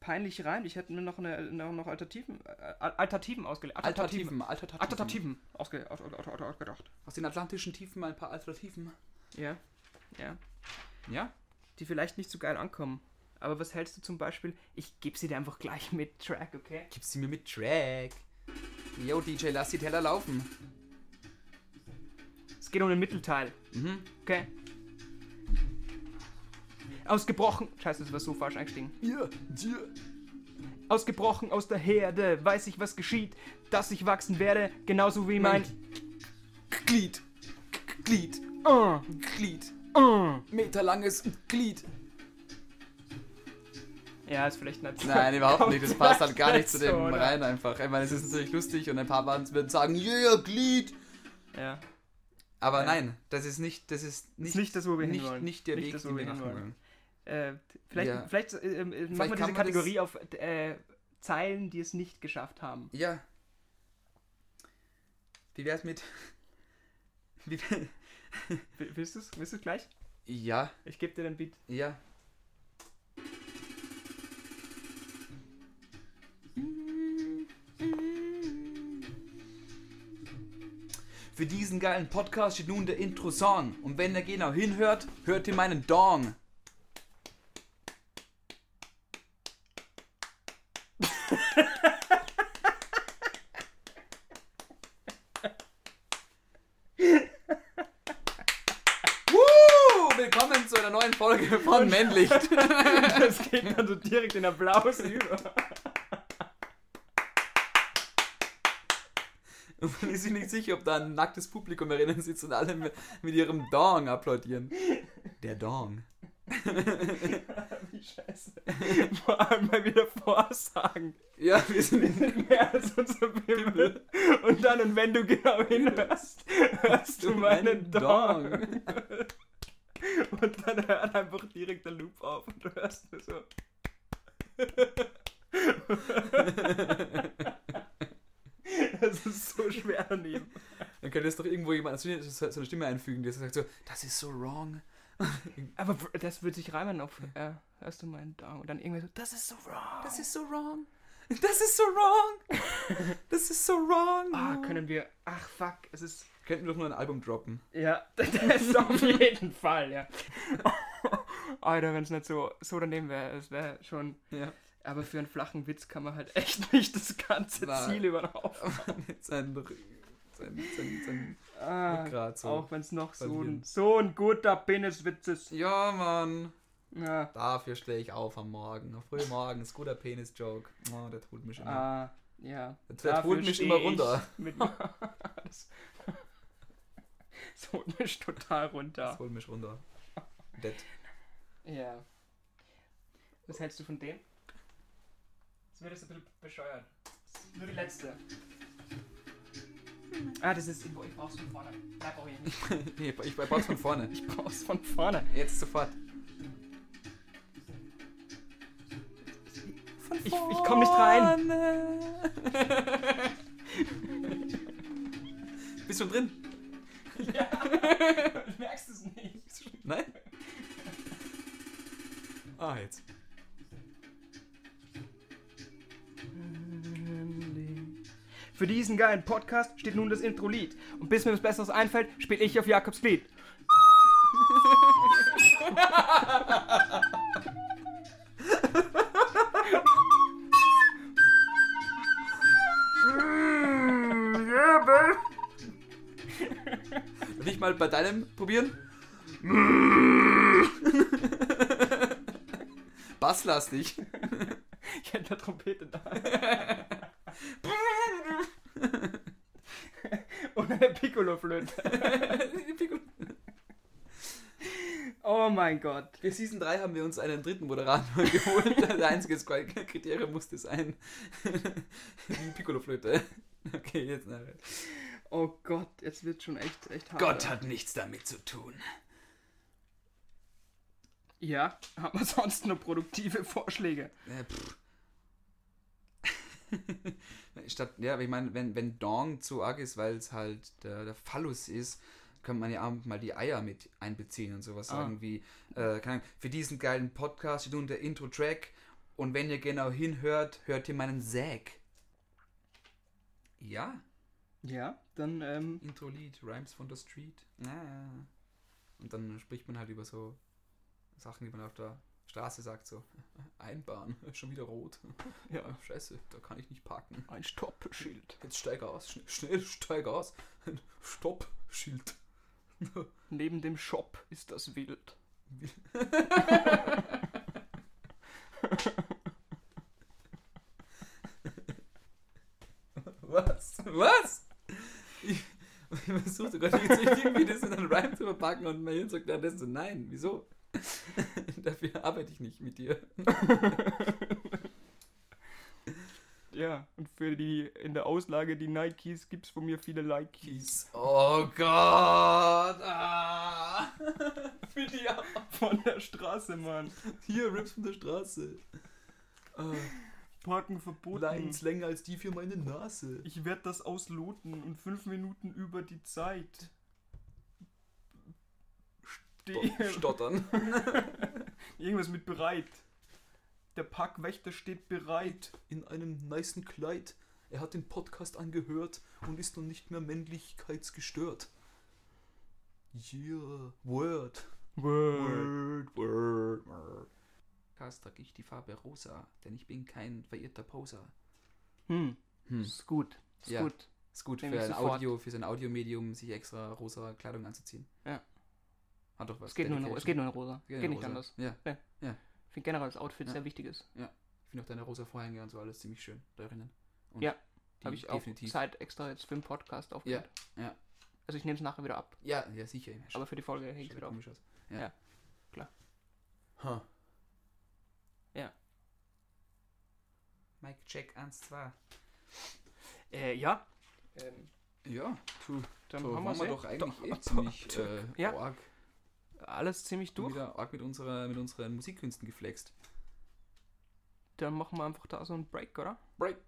peinlich reimt. Ich hätte mir noch eine noch, noch Alternativen äh, Alternativen ausgelegt. Alternativen, Alternativen. Alternativen ausge, aus, aus, aus, ausgedacht. Aus den atlantischen Tiefen mal ein paar Alternativen. Ja, ja. Ja? Die vielleicht nicht so geil ankommen. Aber was hältst du zum Beispiel? Ich gebe sie dir einfach gleich mit Track, okay? Gib sie mir mit Track. Yo, DJ, lass die Teller laufen. Es geht um den Mittelteil, Mhm. okay? Ausgebrochen. Scheiße, das war so falsch eingestiegen. Ja, ja. Ausgebrochen aus der Herde, weiß ich, was geschieht, dass ich wachsen werde, genauso wie mein. Glied. Glied. Uh, Glied. uh. Meterlanges Glied. Ja, ist vielleicht nicht. Nein, [laughs] überhaupt nicht. Das passt halt gar nicht zu dem so, rein einfach. Ich meine, es ist natürlich lustig und ein paar Bands würden sagen, yeah, Glied. Ja. Aber Ja. nein, das ist nicht, das ist nicht, Ist nicht das, wo wir nicht, hinwollen. nicht der Nicht Weg, das, wo den wir hinwollen. wollen. Äh, vielleicht Ja. vielleicht, äh, äh, machen wir diese Kategorie auf äh, Zeilen, die es nicht geschafft haben. Ja. Wie wär's mit. [laughs] Wie, Will- Willst du es willst du's gleich? ja, Ich gebe dir den Beat. ja. Für diesen geilen Podcast steht nun der Intro-Song. Und wenn ihr genau hinhört, hört ihr meinen Dong. [laughs] Willkommen zu einer neuen Folge von Männlicht. [laughs] Das geht dann so direkt in Applaus über. Und man ist sich nicht sicher, ob da ein nacktes Publikum herinnen sitzt und alle mit, mit ihrem Dong applaudieren. Der Dong. [laughs] Wie scheiße. Vor allem mal wieder Vorsagen. Ja, wir sind Mehr als unser Bimmel. Und dann, und wenn du genau hinhörst, hörst du meinen Dong. Und dann hört einfach direkt der Loop auf und du hörst nur so. [laughs] [laughs] Das ist so schwer daneben. [laughs] Dann könnte jetzt doch irgendwo jemand so eine Stimme einfügen, die sagt so, das ist so wrong. [laughs] Aber das würde sich reimen auf, äh, hörst du meinen Dong? Und dann irgendwie so, das ist so wrong. Das ist so wrong. Das ist so wrong. Das ist so wrong. Ah, können wir, ach fuck, es ist, Könnten wir doch nur ein Album droppen. ja, das ist auf jeden Fall, ja. Alter, wenn es nicht so, so daneben wäre, es wäre schon, Ja. Aber für einen flachen Witz kann man halt [laughs] echt nicht das ganze Nein. Ziel über den Haufen. sein, sein, sein, sein Ah, Rückgrat so. auch wenn es noch so ein, so ein guter Peniswitz ist. Ja, Mann. Ja. Dafür stehe ich auf am Morgen. Früh morgens. Guter Penis-Joke. Oh, der tut mich immer. Ah, ja. Der- der holt mich immer runter. [laughs] Das, das holt mich total runter. Das holt mich runter. Dead. Ja. Was hältst du von dem? Das wird jetzt ein bisschen bescheuert. Nur die letzte. Ah, das ist. Ich brauch's von vorne. Bleib auch hier nicht. [laughs] Nee, ich brauch's von vorne. [laughs] Ich brauch's von vorne. Jetzt sofort. Ich, ich komm nicht rein. [laughs] Bist du drin? Du merkst es nicht. Nein? Ah, jetzt. Für diesen geilen Podcast steht nun das Intro-Lied. Und bis mir was Besseres einfällt, spiele ich auf Jakobs Glied. Ich mal bei deinem probieren? Basslastig. Ich hätte eine Trompete da. [laughs] [laughs] Piccolo-Flöte. [laughs] Oh mein Gott. Für Season 3 haben wir uns einen dritten Moderator [laughs] geholt. Das einzige Kriterium musste sein. Die Piccolo-Flöte. Okay, jetzt nachher. Oh Gott, jetzt wird schon echt, echt hart. Gott hat nichts damit zu tun. Ja, haben wir sonst noch produktive Vorschläge? Äh, pff. [laughs] Statt, ja, aber ich meine, wenn, wenn Dong zu arg ist, weil es halt der, der Phallus ist, könnte man ja auch mal die Eier mit einbeziehen und sowas Ah. sagen wie, äh, keine Ahnung, für diesen geilen Podcast steht unter Intro-Track und wenn ihr genau hinhört, hört ihr meinen Säg. Ja, Ja, dann, ähm, Intro-Lied, Rhymes von der Street. Ja. Und dann spricht man halt über so Sachen, die man auf der Straße sagt, so [laughs] Einbahn, [laughs] schon wieder rot. [laughs] Ja, scheiße, da kann ich nicht parken. ein Stoppschild. Jetzt steig aus, schnell, schnell steig aus. Stopp-Schild. Neben dem Shop ist das wild. Was? Was? Ich, ich versuche sogar jetzt irgendwie das in einen Rhyme zu verpacken und mein Hirn sagt währenddessen so, nein, wieso? [laughs] Dafür arbeite ich nicht mit dir. [laughs] Ja, und für die in der Auslage die Nikes gibt's von mir viele Likes. Oh Gott. Ah. [laughs] Für die. Von der Straße, Mann. Hier, Rips von der Straße. Ah, Parken verboten. Lines länger als die für meine Nase. Ich werde das ausloten und fünf Minuten über die Zeit. Stehen. Stottern. [laughs] Irgendwas mit bereit. Der Parkwächter steht bereit. In einem nicen Kleid. Er hat den Podcast angehört und ist nun nicht mehr männlichkeitsgestört. Yeah. Word. Word, word, word. Podcast trage ich die Farbe rosa, denn ich bin kein verirrter Poser. Hm, Hm. ist gut. Ist Ja. gut. Ist gut für ein sofort. Audio, für sein Audiomedium, sich extra rosa Kleidung anzuziehen. Ja. Hat doch was. Es geht, nur in, es geht nur in rosa. Geht Geht, nicht rosa. anders. Ja. Ich finde generell das Outfit Ja. sehr wichtig ist. Ich finde auch deine rosa Vorhänge und so alles ziemlich schön darin. Und Ja, die Habe ich auch definitiv. Zeit extra jetzt für den Podcast aufgehört. ja. Also ich nehme es nachher wieder ab. Ja, ja, sicher. Ja, Aber für die Folge hänge ich schaut wieder auf. aus. Ja. Ja, klar. Huh. Ja. Mike Check 1, 2. Äh, ja. Ähm, Ja, du, dann haben wir wir doch eigentlich eh ziemlich [laughs] äh, Ja. arg, alles ziemlich durch. wieder arg mit, unserer, mit unseren Musikkünsten geflext. Dann machen wir einfach da so einen Break, oder? Break.